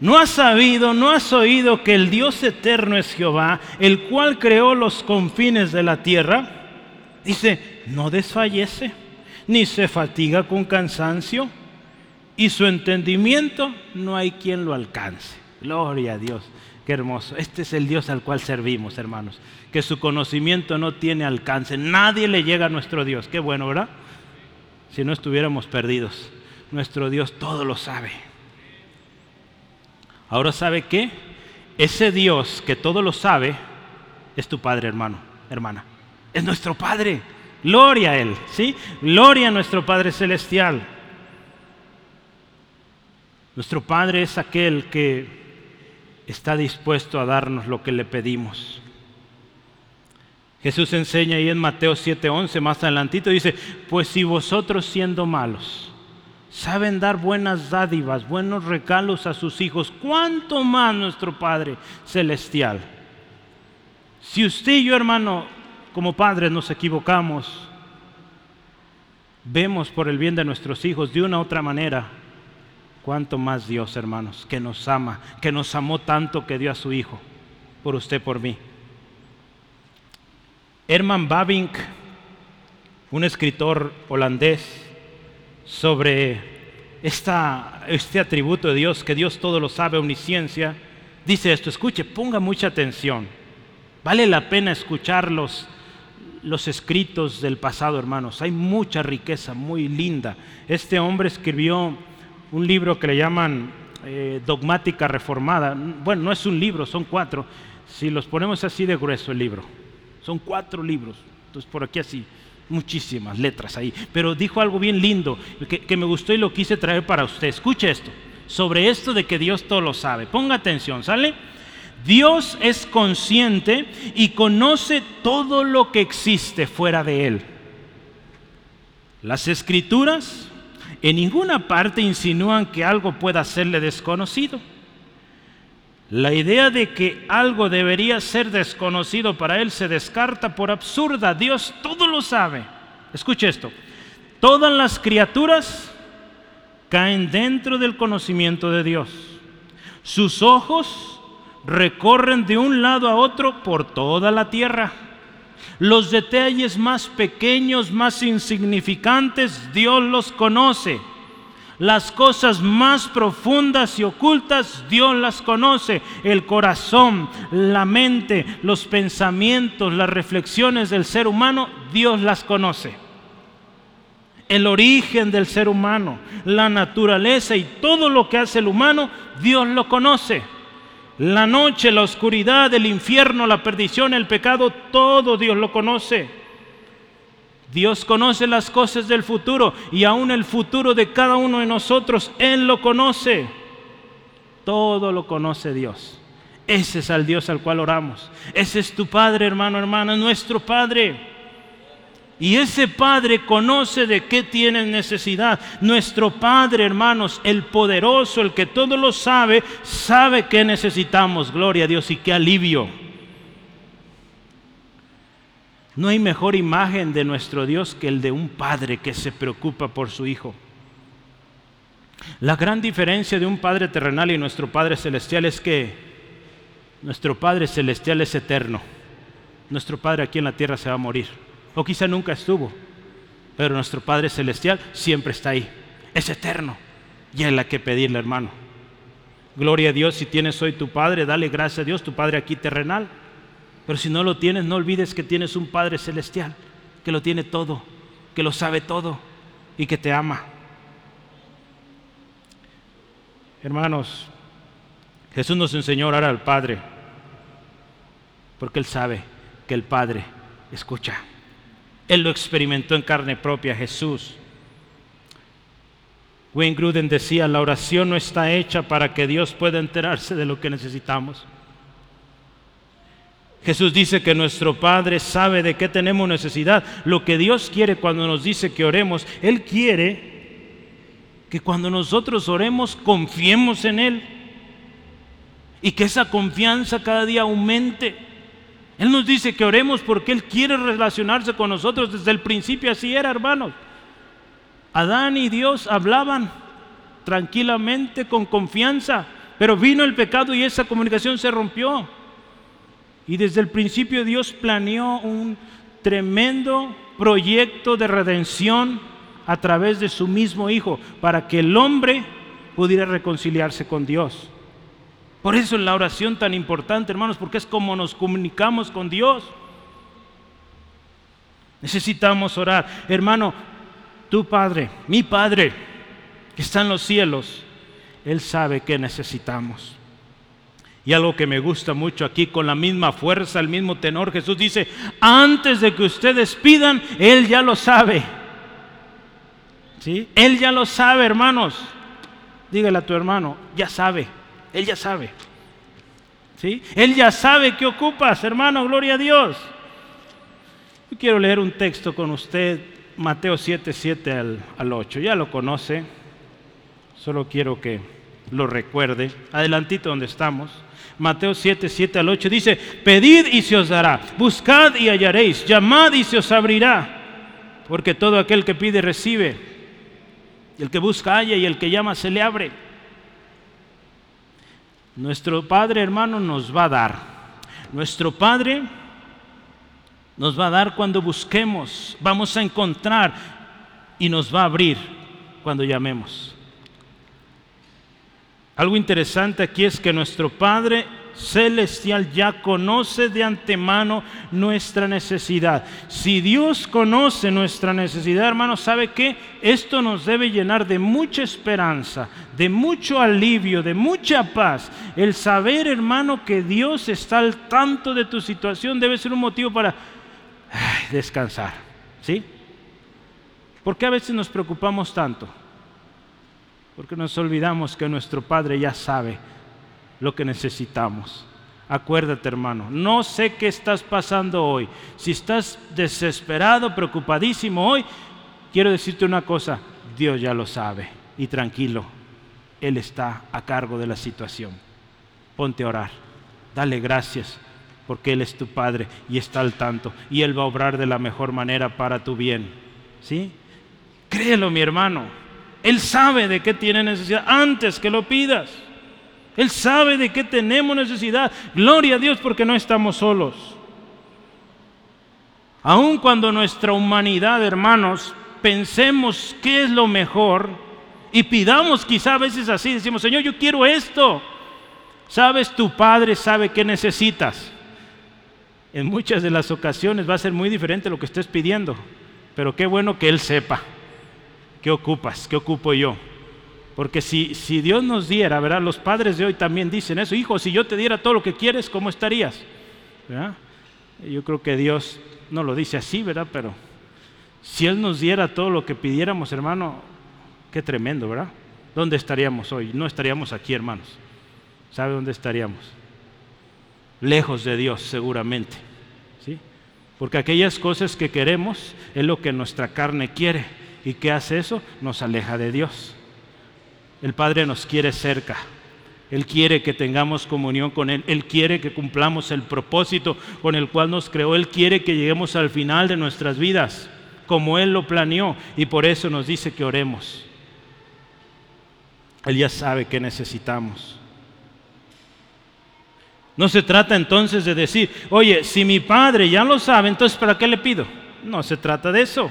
¿No has sabido, no has oído que el Dios eterno es Jehová, el cual creó los confines de la tierra? Dice, no desfallece, ni se fatiga con cansancio, y su entendimiento no hay quien lo alcance. Gloria a Dios. Qué hermoso. Este es el Dios al cual servimos, hermanos. Que su conocimiento no tiene alcance. Nadie le llega a nuestro Dios. Qué bueno, ¿verdad? Si no estuviéramos perdidos. Nuestro Dios todo lo sabe. Ahora sabe qué? Ese Dios que todo lo sabe es tu Padre, hermano, hermana. Es nuestro Padre. Gloria a Él, ¿sí? Gloria a nuestro Padre Celestial. Nuestro Padre es aquel que está dispuesto a darnos lo que le pedimos. Jesús enseña ahí en Mateo 7:11, más adelantito, dice, pues si vosotros siendo malos saben dar buenas dádivas, buenos regalos a sus hijos, ¿cuánto más nuestro Padre Celestial? Si usted y yo, hermano, como padres nos equivocamos, vemos por el bien de nuestros hijos de una u otra manera, Cuánto más Dios, hermanos, que nos ama, que nos amó tanto que dio a su Hijo, por usted, por mí. Herman Babink, un escritor holandés, sobre este atributo de Dios, que Dios todo lo sabe, omnisciencia, dice esto, escuche, ponga mucha atención. Vale la pena escuchar los, los escritos del pasado, hermanos. Hay mucha riqueza muy linda. Este hombre escribió un libro que le llaman eh, Dogmática Reformada. Bueno, no es un libro, son cuatro. Si los ponemos así de grueso el libro, son cuatro libros. Entonces por aquí así, muchísimas letras ahí. Pero dijo algo bien lindo que, que me gustó y lo quise traer para usted. Escuche esto, sobre esto de que Dios todo lo sabe. Ponga atención, ¿sale? Dios es consciente y conoce todo lo que existe fuera de Él. Las escrituras en ninguna parte insinúan que algo pueda serle desconocido. La idea de que algo debería ser desconocido para él se descarta por absurda. Dios todo lo sabe. Escuche esto. Todas las criaturas caen dentro del conocimiento de Dios. Sus ojos recorren de un lado a otro por toda la tierra. Los detalles más pequeños, más insignificantes, Dios los conoce. Las cosas más profundas y ocultas, Dios las conoce. El corazón, la mente, los pensamientos, las reflexiones del ser humano, Dios las conoce. El origen del ser humano, la naturaleza y todo lo que hace el humano, Dios lo conoce. La noche, la oscuridad, el infierno, la perdición, el pecado, todo Dios lo conoce. Dios conoce las cosas del futuro y aún el futuro de cada uno de nosotros, Él lo conoce. Todo lo conoce Dios. Ese es al Dios al cual oramos. Ese es tu Padre, hermano, hermana, nuestro Padre. Y ese Padre conoce de qué tienes necesidad. Nuestro Padre, hermanos, el poderoso, el que todo lo sabe, sabe que necesitamos. Gloria a Dios y qué alivio. No hay mejor imagen de nuestro Dios que el de un Padre que se preocupa por su Hijo. La gran diferencia de un Padre terrenal y nuestro Padre celestial es que nuestro Padre celestial es eterno. Nuestro Padre aquí en la tierra se va a morir o quizá nunca estuvo, pero nuestro Padre Celestial siempre está ahí, es eterno y es la que pedirle, hermano. Gloria a Dios, si tienes hoy tu Padre, dale gracias a Dios, tu Padre aquí terrenal. Pero si no lo tienes, no olvides que tienes un Padre Celestial, que lo tiene todo, que lo sabe todo y que te ama. Hermanos, Jesús nos enseñó a orar al Padre, porque Él sabe que el Padre escucha. Él lo experimentó en carne propia, Jesús. Wayne Gruden decía, la oración no está hecha para que Dios pueda enterarse de lo que necesitamos. Jesús dice que nuestro Padre sabe de qué tenemos necesidad. Lo que Dios quiere cuando nos dice que oremos, Él quiere que cuando nosotros oremos confiemos en Él y que esa confianza cada día aumente. Él nos dice que oremos porque Él quiere relacionarse con nosotros. Desde el principio así era, hermanos. Adán y Dios hablaban tranquilamente, con confianza, pero vino el pecado y esa comunicación se rompió. Y desde el principio Dios planeó un tremendo proyecto de redención a través de su mismo Hijo, para que el hombre pudiera reconciliarse con Dios. Por eso es la oración tan importante, hermanos, porque es como nos comunicamos con Dios. Necesitamos orar. Hermano, tu Padre, mi Padre, que está en los cielos, Él sabe que necesitamos. Y algo que me gusta mucho aquí, con la misma fuerza, el mismo tenor, Jesús dice, antes de que ustedes pidan, Él ya lo sabe. ¿Sí? Él ya lo sabe, hermanos. Dígale a tu hermano, ya sabe. Él ya sabe. ¿Sí? Él ya sabe qué ocupas, hermano, gloria a Dios. Yo quiero leer un texto con usted, Mateo 7, 7 al, al 8. Ya lo conoce, solo quiero que lo recuerde. Adelantito donde estamos. Mateo 7, 7 al 8 dice, pedid y se os dará, buscad y hallaréis, llamad y se os abrirá, porque todo aquel que pide recibe, el que busca halla y el que llama se le abre. Nuestro Padre hermano nos va a dar. Nuestro Padre nos va a dar cuando busquemos. Vamos a encontrar y nos va a abrir cuando llamemos. Algo interesante aquí es que nuestro Padre celestial ya conoce de antemano nuestra necesidad. Si Dios conoce nuestra necesidad, hermano, ¿sabe qué? Esto nos debe llenar de mucha esperanza, de mucho alivio, de mucha paz. El saber, hermano, que Dios está al tanto de tu situación debe ser un motivo para descansar. ¿Sí? ¿Por qué a veces nos preocupamos tanto? Porque nos olvidamos que nuestro Padre ya sabe lo que necesitamos. Acuérdate, hermano, no sé qué estás pasando hoy. Si estás desesperado, preocupadísimo hoy, quiero decirte una cosa, Dios ya lo sabe. Y tranquilo, Él está a cargo de la situación. Ponte a orar, dale gracias, porque Él es tu Padre y está al tanto. Y Él va a obrar de la mejor manera para tu bien. ¿Sí? Créelo, mi hermano. Él sabe de qué tiene necesidad antes que lo pidas. Él sabe de qué tenemos necesidad. Gloria a Dios porque no estamos solos. Aun cuando nuestra humanidad, hermanos, pensemos qué es lo mejor y pidamos quizá a veces así, decimos, Señor, yo quiero esto. Sabes, tu Padre sabe qué necesitas. En muchas de las ocasiones va a ser muy diferente lo que estés pidiendo, pero qué bueno que Él sepa qué ocupas, qué ocupo yo. Porque si, si Dios nos diera, ¿verdad? Los padres de hoy también dicen eso, hijo, si yo te diera todo lo que quieres, ¿cómo estarías? Yo creo que Dios no lo dice así, ¿verdad? Pero si Él nos diera todo lo que pidiéramos, hermano, qué tremendo, ¿verdad? ¿Dónde estaríamos hoy? No estaríamos aquí, hermanos. ¿sabe dónde estaríamos? Lejos de Dios seguramente. ¿sí? Porque aquellas cosas que queremos es lo que nuestra carne quiere. ¿Y qué hace eso? Nos aleja de Dios. El Padre nos quiere cerca. Él quiere que tengamos comunión con Él. Él quiere que cumplamos el propósito con el cual nos creó. Él quiere que lleguemos al final de nuestras vidas como Él lo planeó. Y por eso nos dice que oremos. Él ya sabe que necesitamos. No se trata entonces de decir, oye, si mi padre ya lo sabe, entonces ¿para qué le pido? No se trata de eso.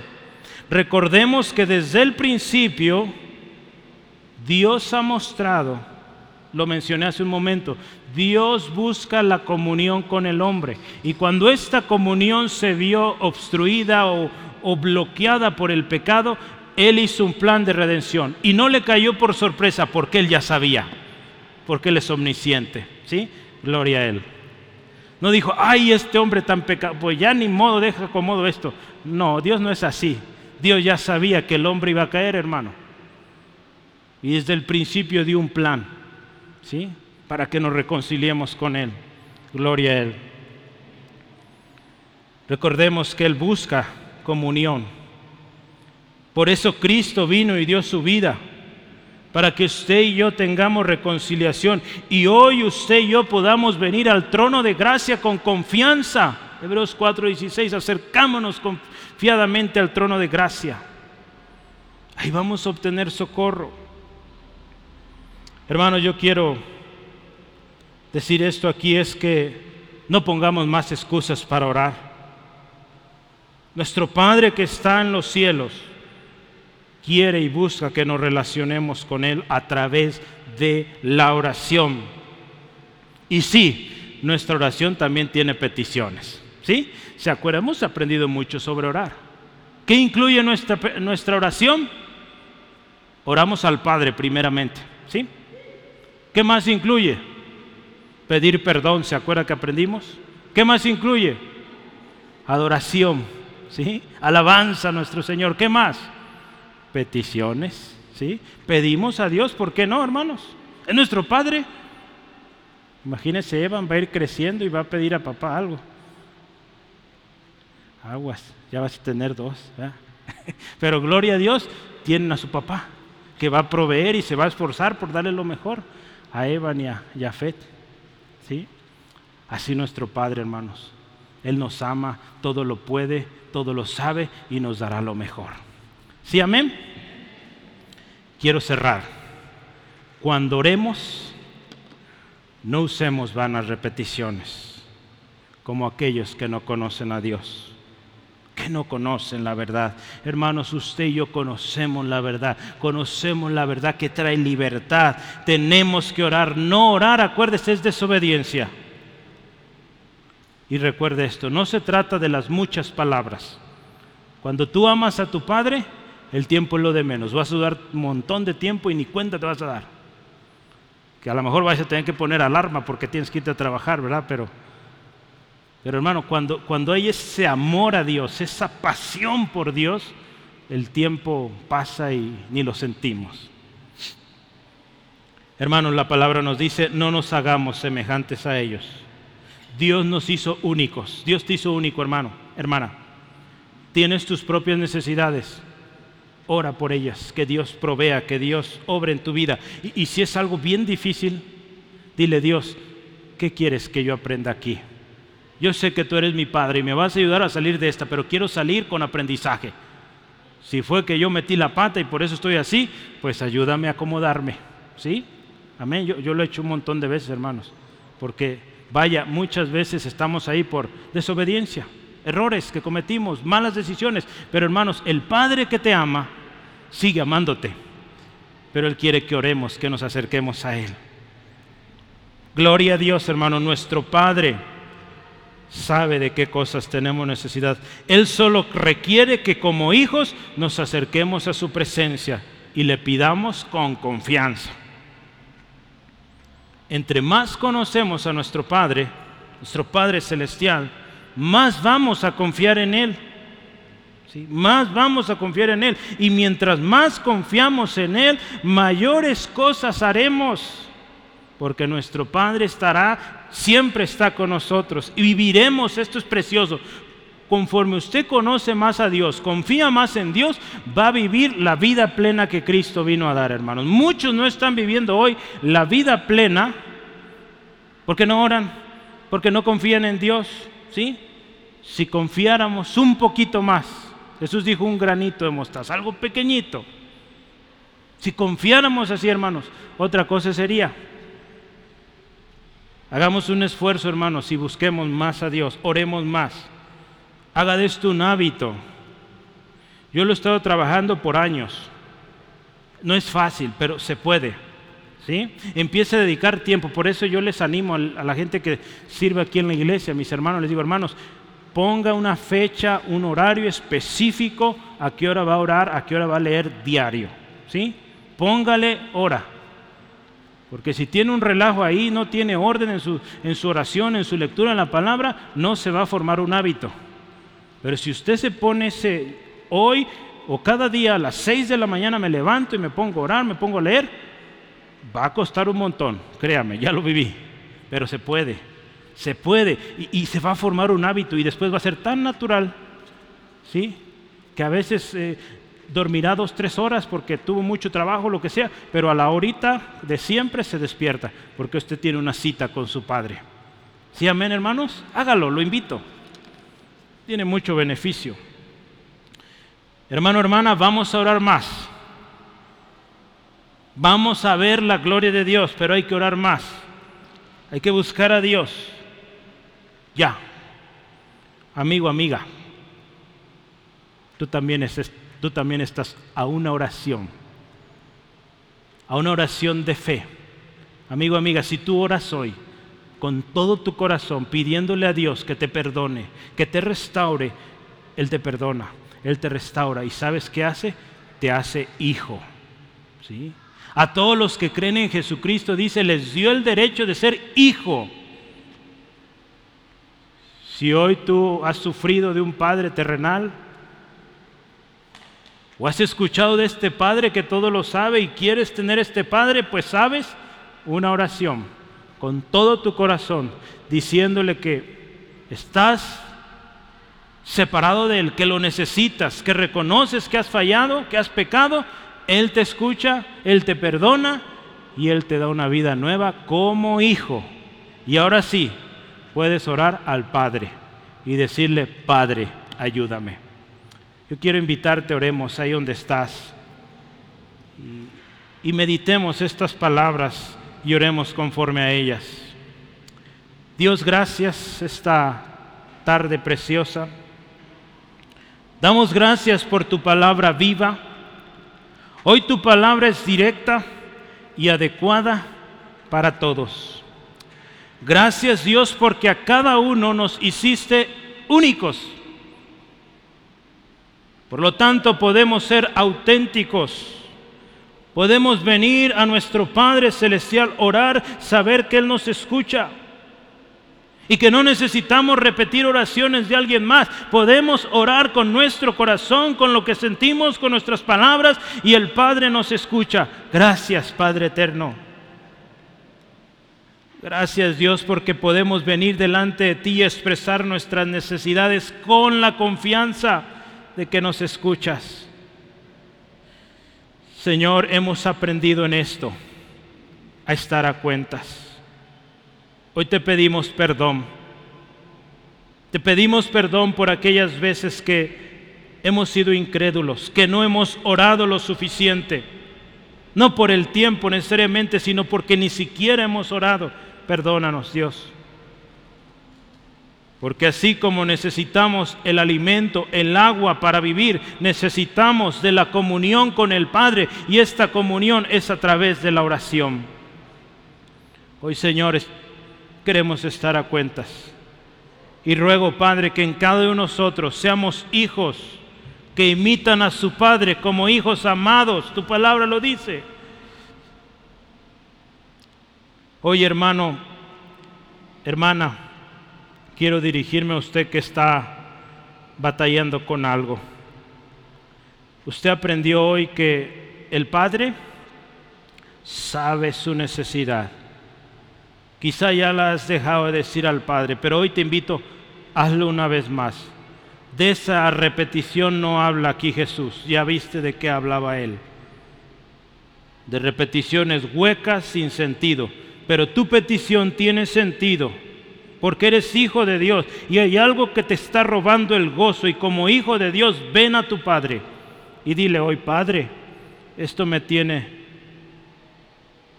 Recordemos que desde el principio Dios ha mostrado, lo mencioné hace un momento, Dios busca la comunión con el hombre. Y cuando esta comunión se vio obstruida o, bloqueada por el pecado, Él hizo un plan de redención. Y no le cayó por sorpresa porque Él ya sabía, porque Él es omnisciente. ¿sí? Gloria a Él. No dijo, ay, este hombre tan pecado, pues ya ni modo, deja acomodo esto. No, Dios no es así. Dios ya sabía que el hombre iba a caer, hermano. Y desde el principio dio un plan, ¿sí? Para que nos reconciliemos con Él. Gloria a Él. Recordemos que Él busca comunión. Por eso Cristo vino y dio su vida para que usted y yo tengamos reconciliación y hoy usted y yo podamos venir al trono de gracia con confianza. Hebreos 4:16, acercámonos confiadamente al trono de gracia. Ahí vamos a obtener socorro. Hermano, yo quiero decir esto aquí es que no pongamos más excusas para orar. Nuestro Padre que está en los cielos, quiere y busca que nos relacionemos con Él a través de la oración. Y sí, nuestra oración también tiene peticiones. ¿Sí? ¿Se acuerdan? Hemos aprendido mucho sobre orar. ¿Qué incluye nuestra, nuestra oración? Oramos al Padre primeramente. ¿Sí? ¿Qué más incluye? Pedir perdón, ¿se acuerda que aprendimos? ¿Qué más incluye? Adoración, ¿sí? Alabanza a nuestro Señor. ¿Qué más? peticiones, ¿sí? Pedimos a Dios, ¿por qué no, hermanos? Es nuestro Padre. Imagínese, Evan va a ir creciendo y va a pedir a papá algo. Aguas, ya vas a tener dos. Pero gloria a Dios, tienen a su papá, que va a proveer y se va a esforzar por darle lo mejor a Evan y a Jafet. ¿Sí? Así nuestro Padre, hermanos. Él nos ama, todo lo puede, todo lo sabe y nos dará lo mejor. ¿Sí, amén? Quiero cerrar. Cuando oremos, no usemos vanas repeticiones, como aquellos que no conocen a Dios, que no conocen la verdad. Hermanos, usted y yo conocemos la verdad, conocemos la verdad que trae libertad. Tenemos que orar. No orar, acuérdese, es desobediencia. Y recuerde esto, no se trata de las muchas palabras. Cuando tú amas a tu Padre, el tiempo es lo de menos. Vas a dudar un montón de tiempo y ni cuenta te vas a dar. Que a lo mejor vas a tener que poner alarma porque tienes que irte a trabajar, ¿verdad? Pero, pero hermano, cuando, cuando hay ese amor a Dios, esa pasión por Dios, el tiempo pasa y ni lo sentimos. Hermanos, la palabra nos dice, no nos hagamos semejantes a ellos. Dios nos hizo únicos. Dios te hizo único, hermano, hermana. Tienes tus propias necesidades ora por ellas, que Dios provea, que Dios obre en tu vida. Y, si es algo bien difícil, dile Dios, ¿qué quieres que yo aprenda aquí? Yo sé que tú eres mi padre y me vas a ayudar a salir de esta, pero quiero salir con aprendizaje. Si fue que yo metí la pata y por eso estoy así, pues ayúdame a acomodarme. ¿Sí? Amén. Yo, yo lo he hecho un montón de veces, hermanos. Porque, vaya, muchas veces estamos ahí por desobediencia errores que cometimos, malas decisiones. Pero hermanos, el Padre que te ama sigue amándote. Pero Él quiere que oremos, que nos acerquemos a Él. Gloria a Dios, hermano, nuestro Padre sabe de qué cosas tenemos necesidad. Él solo requiere que como hijos nos acerquemos a su presencia y le pidamos con confianza. Entre más conocemos a nuestro Padre, nuestro Padre Celestial, más vamos a confiar en Él. Más vamos a confiar en Él. Y mientras más confiamos en Él, mayores cosas haremos. porque nuestro Padre estará, siempre está con nosotros y viviremos, esto es precioso, conforme usted conoce más a Dios, confía más en Dios, va a vivir la vida plena que Cristo vino a dar, hermanos. Muchos no están viviendo hoy la vida plena porque no oran, porque no confían en Dios, ¿sí? Si confiáramos un poquito más, Jesús dijo un granito de mostaza, algo pequeñito. Si confiáramos así, hermanos, otra cosa sería. Hagamos un esfuerzo, hermanos, y busquemos más a Dios, oremos más. Haga de esto un hábito. Yo lo he estado trabajando por años. No es fácil, pero se puede. ¿sí? Empiece a dedicar tiempo. Por eso yo les animo a la gente que sirve aquí en la iglesia, a mis hermanos, les digo, hermanos, ponga una fecha, un horario específico, a qué hora va a orar, a qué hora va a leer diario. ¿sí? Póngale hora. Porque si tiene un relajo ahí, no tiene orden en su, en su oración, en su lectura en la palabra, no se va a formar un hábito. Pero si usted se pone ese, hoy o cada día a las 6 de la mañana me levanto y me pongo a orar, me pongo a leer, va a costar un montón, créame, ya lo viví, pero se puede, se puede y, se va a formar un hábito y después va a ser tan natural, ¿sí? Que a veces eh, dormirá dos, tres horas porque tuvo mucho trabajo, lo que sea, pero a la horita de siempre se despierta porque usted tiene una cita con su Padre. ¿Sí, amén, hermanos? Hágalo, lo invito tiene mucho beneficio. Hermano, hermana, vamos a orar más. Vamos a ver la gloria de Dios, pero hay que orar más. Hay que buscar a Dios. Ya. Amigo, amiga, tú también, tú también estás a una oración, a una oración de fe. Amigo, amiga, si tú oras hoy, con todo tu corazón, pidiéndole a Dios que te perdone, que te restaure, Él te perdona, Él te restaura. ¿Y sabes qué hace? Te hace hijo. ¿Sí? A todos los que creen en Jesucristo, dice, les dio el derecho de ser hijo. Si hoy tú has sufrido de un padre terrenal, o has escuchado de este padre que todo lo sabe y quieres tener este padre, pues sabes una oración con todo tu corazón, diciéndole que estás separado de Él, que lo necesitas, que reconoces que has fallado, que has pecado, Él te escucha, Él te perdona y Él te da una vida nueva como hijo. Y ahora sí, puedes orar al Padre y decirle, Padre, ayúdame. Yo quiero invitarte, oremos ahí donde estás y, y meditemos estas palabras y oremos conforme a ellas. Dios, gracias esta tarde preciosa. Damos gracias por tu palabra viva. Hoy tu palabra es directa y adecuada para todos. Gracias Dios porque a cada uno nos hiciste únicos. Por lo tanto podemos ser auténticos Podemos venir a nuestro Padre Celestial, orar, saber que Él nos escucha y que no necesitamos repetir oraciones de alguien más. Podemos orar con nuestro corazón, con lo que sentimos, con nuestras palabras y el Padre nos escucha. Gracias Padre Eterno. Gracias Dios porque podemos venir delante de ti y expresar nuestras necesidades con la confianza de que nos escuchas. Señor, hemos aprendido en esto a estar a cuentas. Hoy te pedimos perdón. Te pedimos perdón por aquellas veces que hemos sido incrédulos, que no hemos orado lo suficiente. No por el tiempo necesariamente, sino porque ni siquiera hemos orado. Perdónanos, Dios. Porque así como necesitamos el alimento, el agua para vivir, necesitamos de la comunión con el Padre y esta comunión es a través de la oración. Hoy, señores, queremos estar a cuentas. Y ruego, Padre, que en cada uno de nosotros seamos hijos que imitan a su Padre como hijos amados. Tu palabra lo dice. Hoy, hermano, hermana, quiero dirigirme a usted que está batallando con algo. Usted aprendió hoy que el Padre sabe su necesidad Quizá ya la has dejado de decir al Padre, pero hoy te invito, hazlo una vez más. De esa repetición no habla aquí Jesús, ya viste de qué hablaba Él. De repeticiones huecas sin sentido, pero tu petición tiene sentido porque eres hijo de Dios y hay algo que te está robando el gozo y como hijo de Dios ven a tu Padre y dile hoy, Padre, esto me tiene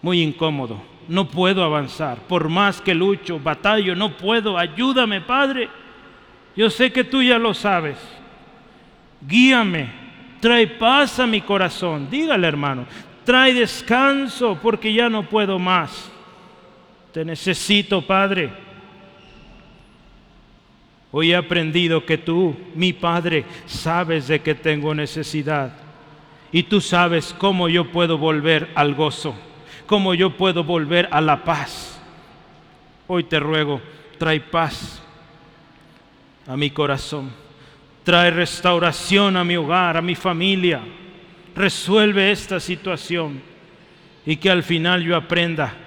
muy incómodo, no puedo avanzar, por más que lucho, batallo, no puedo, ayúdame, Padre. Yo sé que tú ya lo sabes. Guíame, trae paz a mi corazón. Dígale, hermano, trae descanso porque ya no puedo más. Te necesito, Padre. Hoy he aprendido que tú, mi Padre, sabes de que tengo necesidad. Y tú sabes cómo yo puedo volver al gozo, cómo yo puedo volver a la paz. Hoy te ruego, trae paz a mi corazón. Trae restauración a mi hogar, a mi familia. Resuelve esta situación y que al final yo aprenda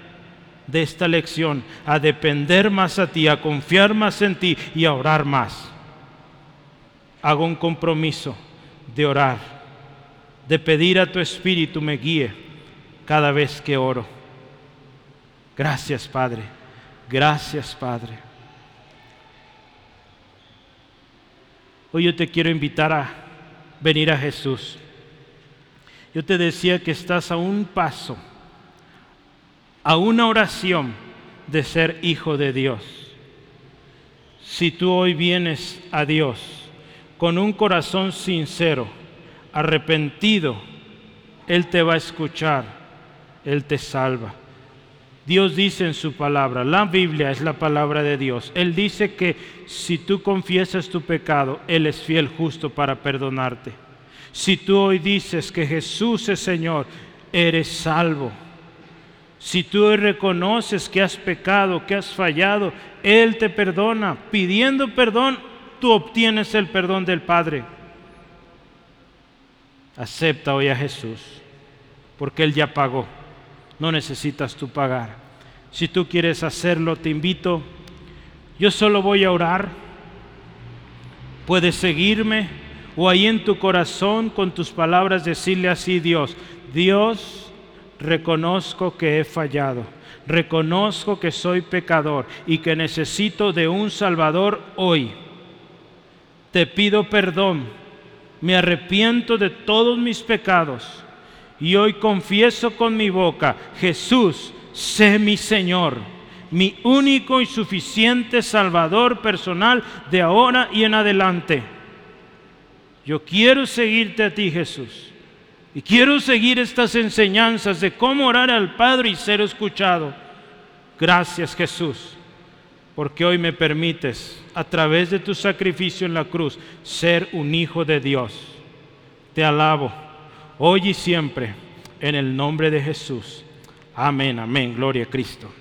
de esta lección a depender más a ti, a confiar más en ti y a orar más. Hago un compromiso de orar, de pedir a tu Espíritu me guíe cada vez que oro. Gracias Padre, gracias Padre. Hoy yo te quiero invitar a venir a Jesús. Yo te decía que estás a un paso a una oración de ser hijo de Dios. Si tú hoy vienes a Dios con un corazón sincero, arrepentido, Él te va a escuchar, Él te salva. Dios dice en su palabra, la Biblia es la palabra de Dios. Él dice que si tú confiesas tu pecado, Él es fiel justo para perdonarte. Si tú hoy dices que Jesús es Señor, eres salvo. Si tú reconoces que has pecado, que has fallado, Él te perdona. Pidiendo perdón, tú obtienes el perdón del Padre. Acepta hoy a Jesús, porque Él ya pagó. No necesitas tú pagar. Si tú quieres hacerlo, te invito. Yo solo voy a orar. Puedes seguirme o ahí en tu corazón con tus palabras decirle así, Dios, Dios, reconozco que he fallado, reconozco que soy pecador y que necesito de un Salvador hoy. Te pido perdón, me arrepiento de todos mis pecados y hoy confieso con mi boca, Jesús, sé mi Señor, mi único y suficiente Salvador personal de ahora y en adelante. Yo quiero seguirte a ti, Jesús. Y quiero seguir estas enseñanzas de cómo orar al Padre y ser escuchado. Gracias Jesús, porque hoy me permites, a través de tu sacrificio en la cruz, ser un hijo de Dios. Te alabo, hoy y siempre, en el nombre de Jesús. Amén, amén, gloria a Cristo.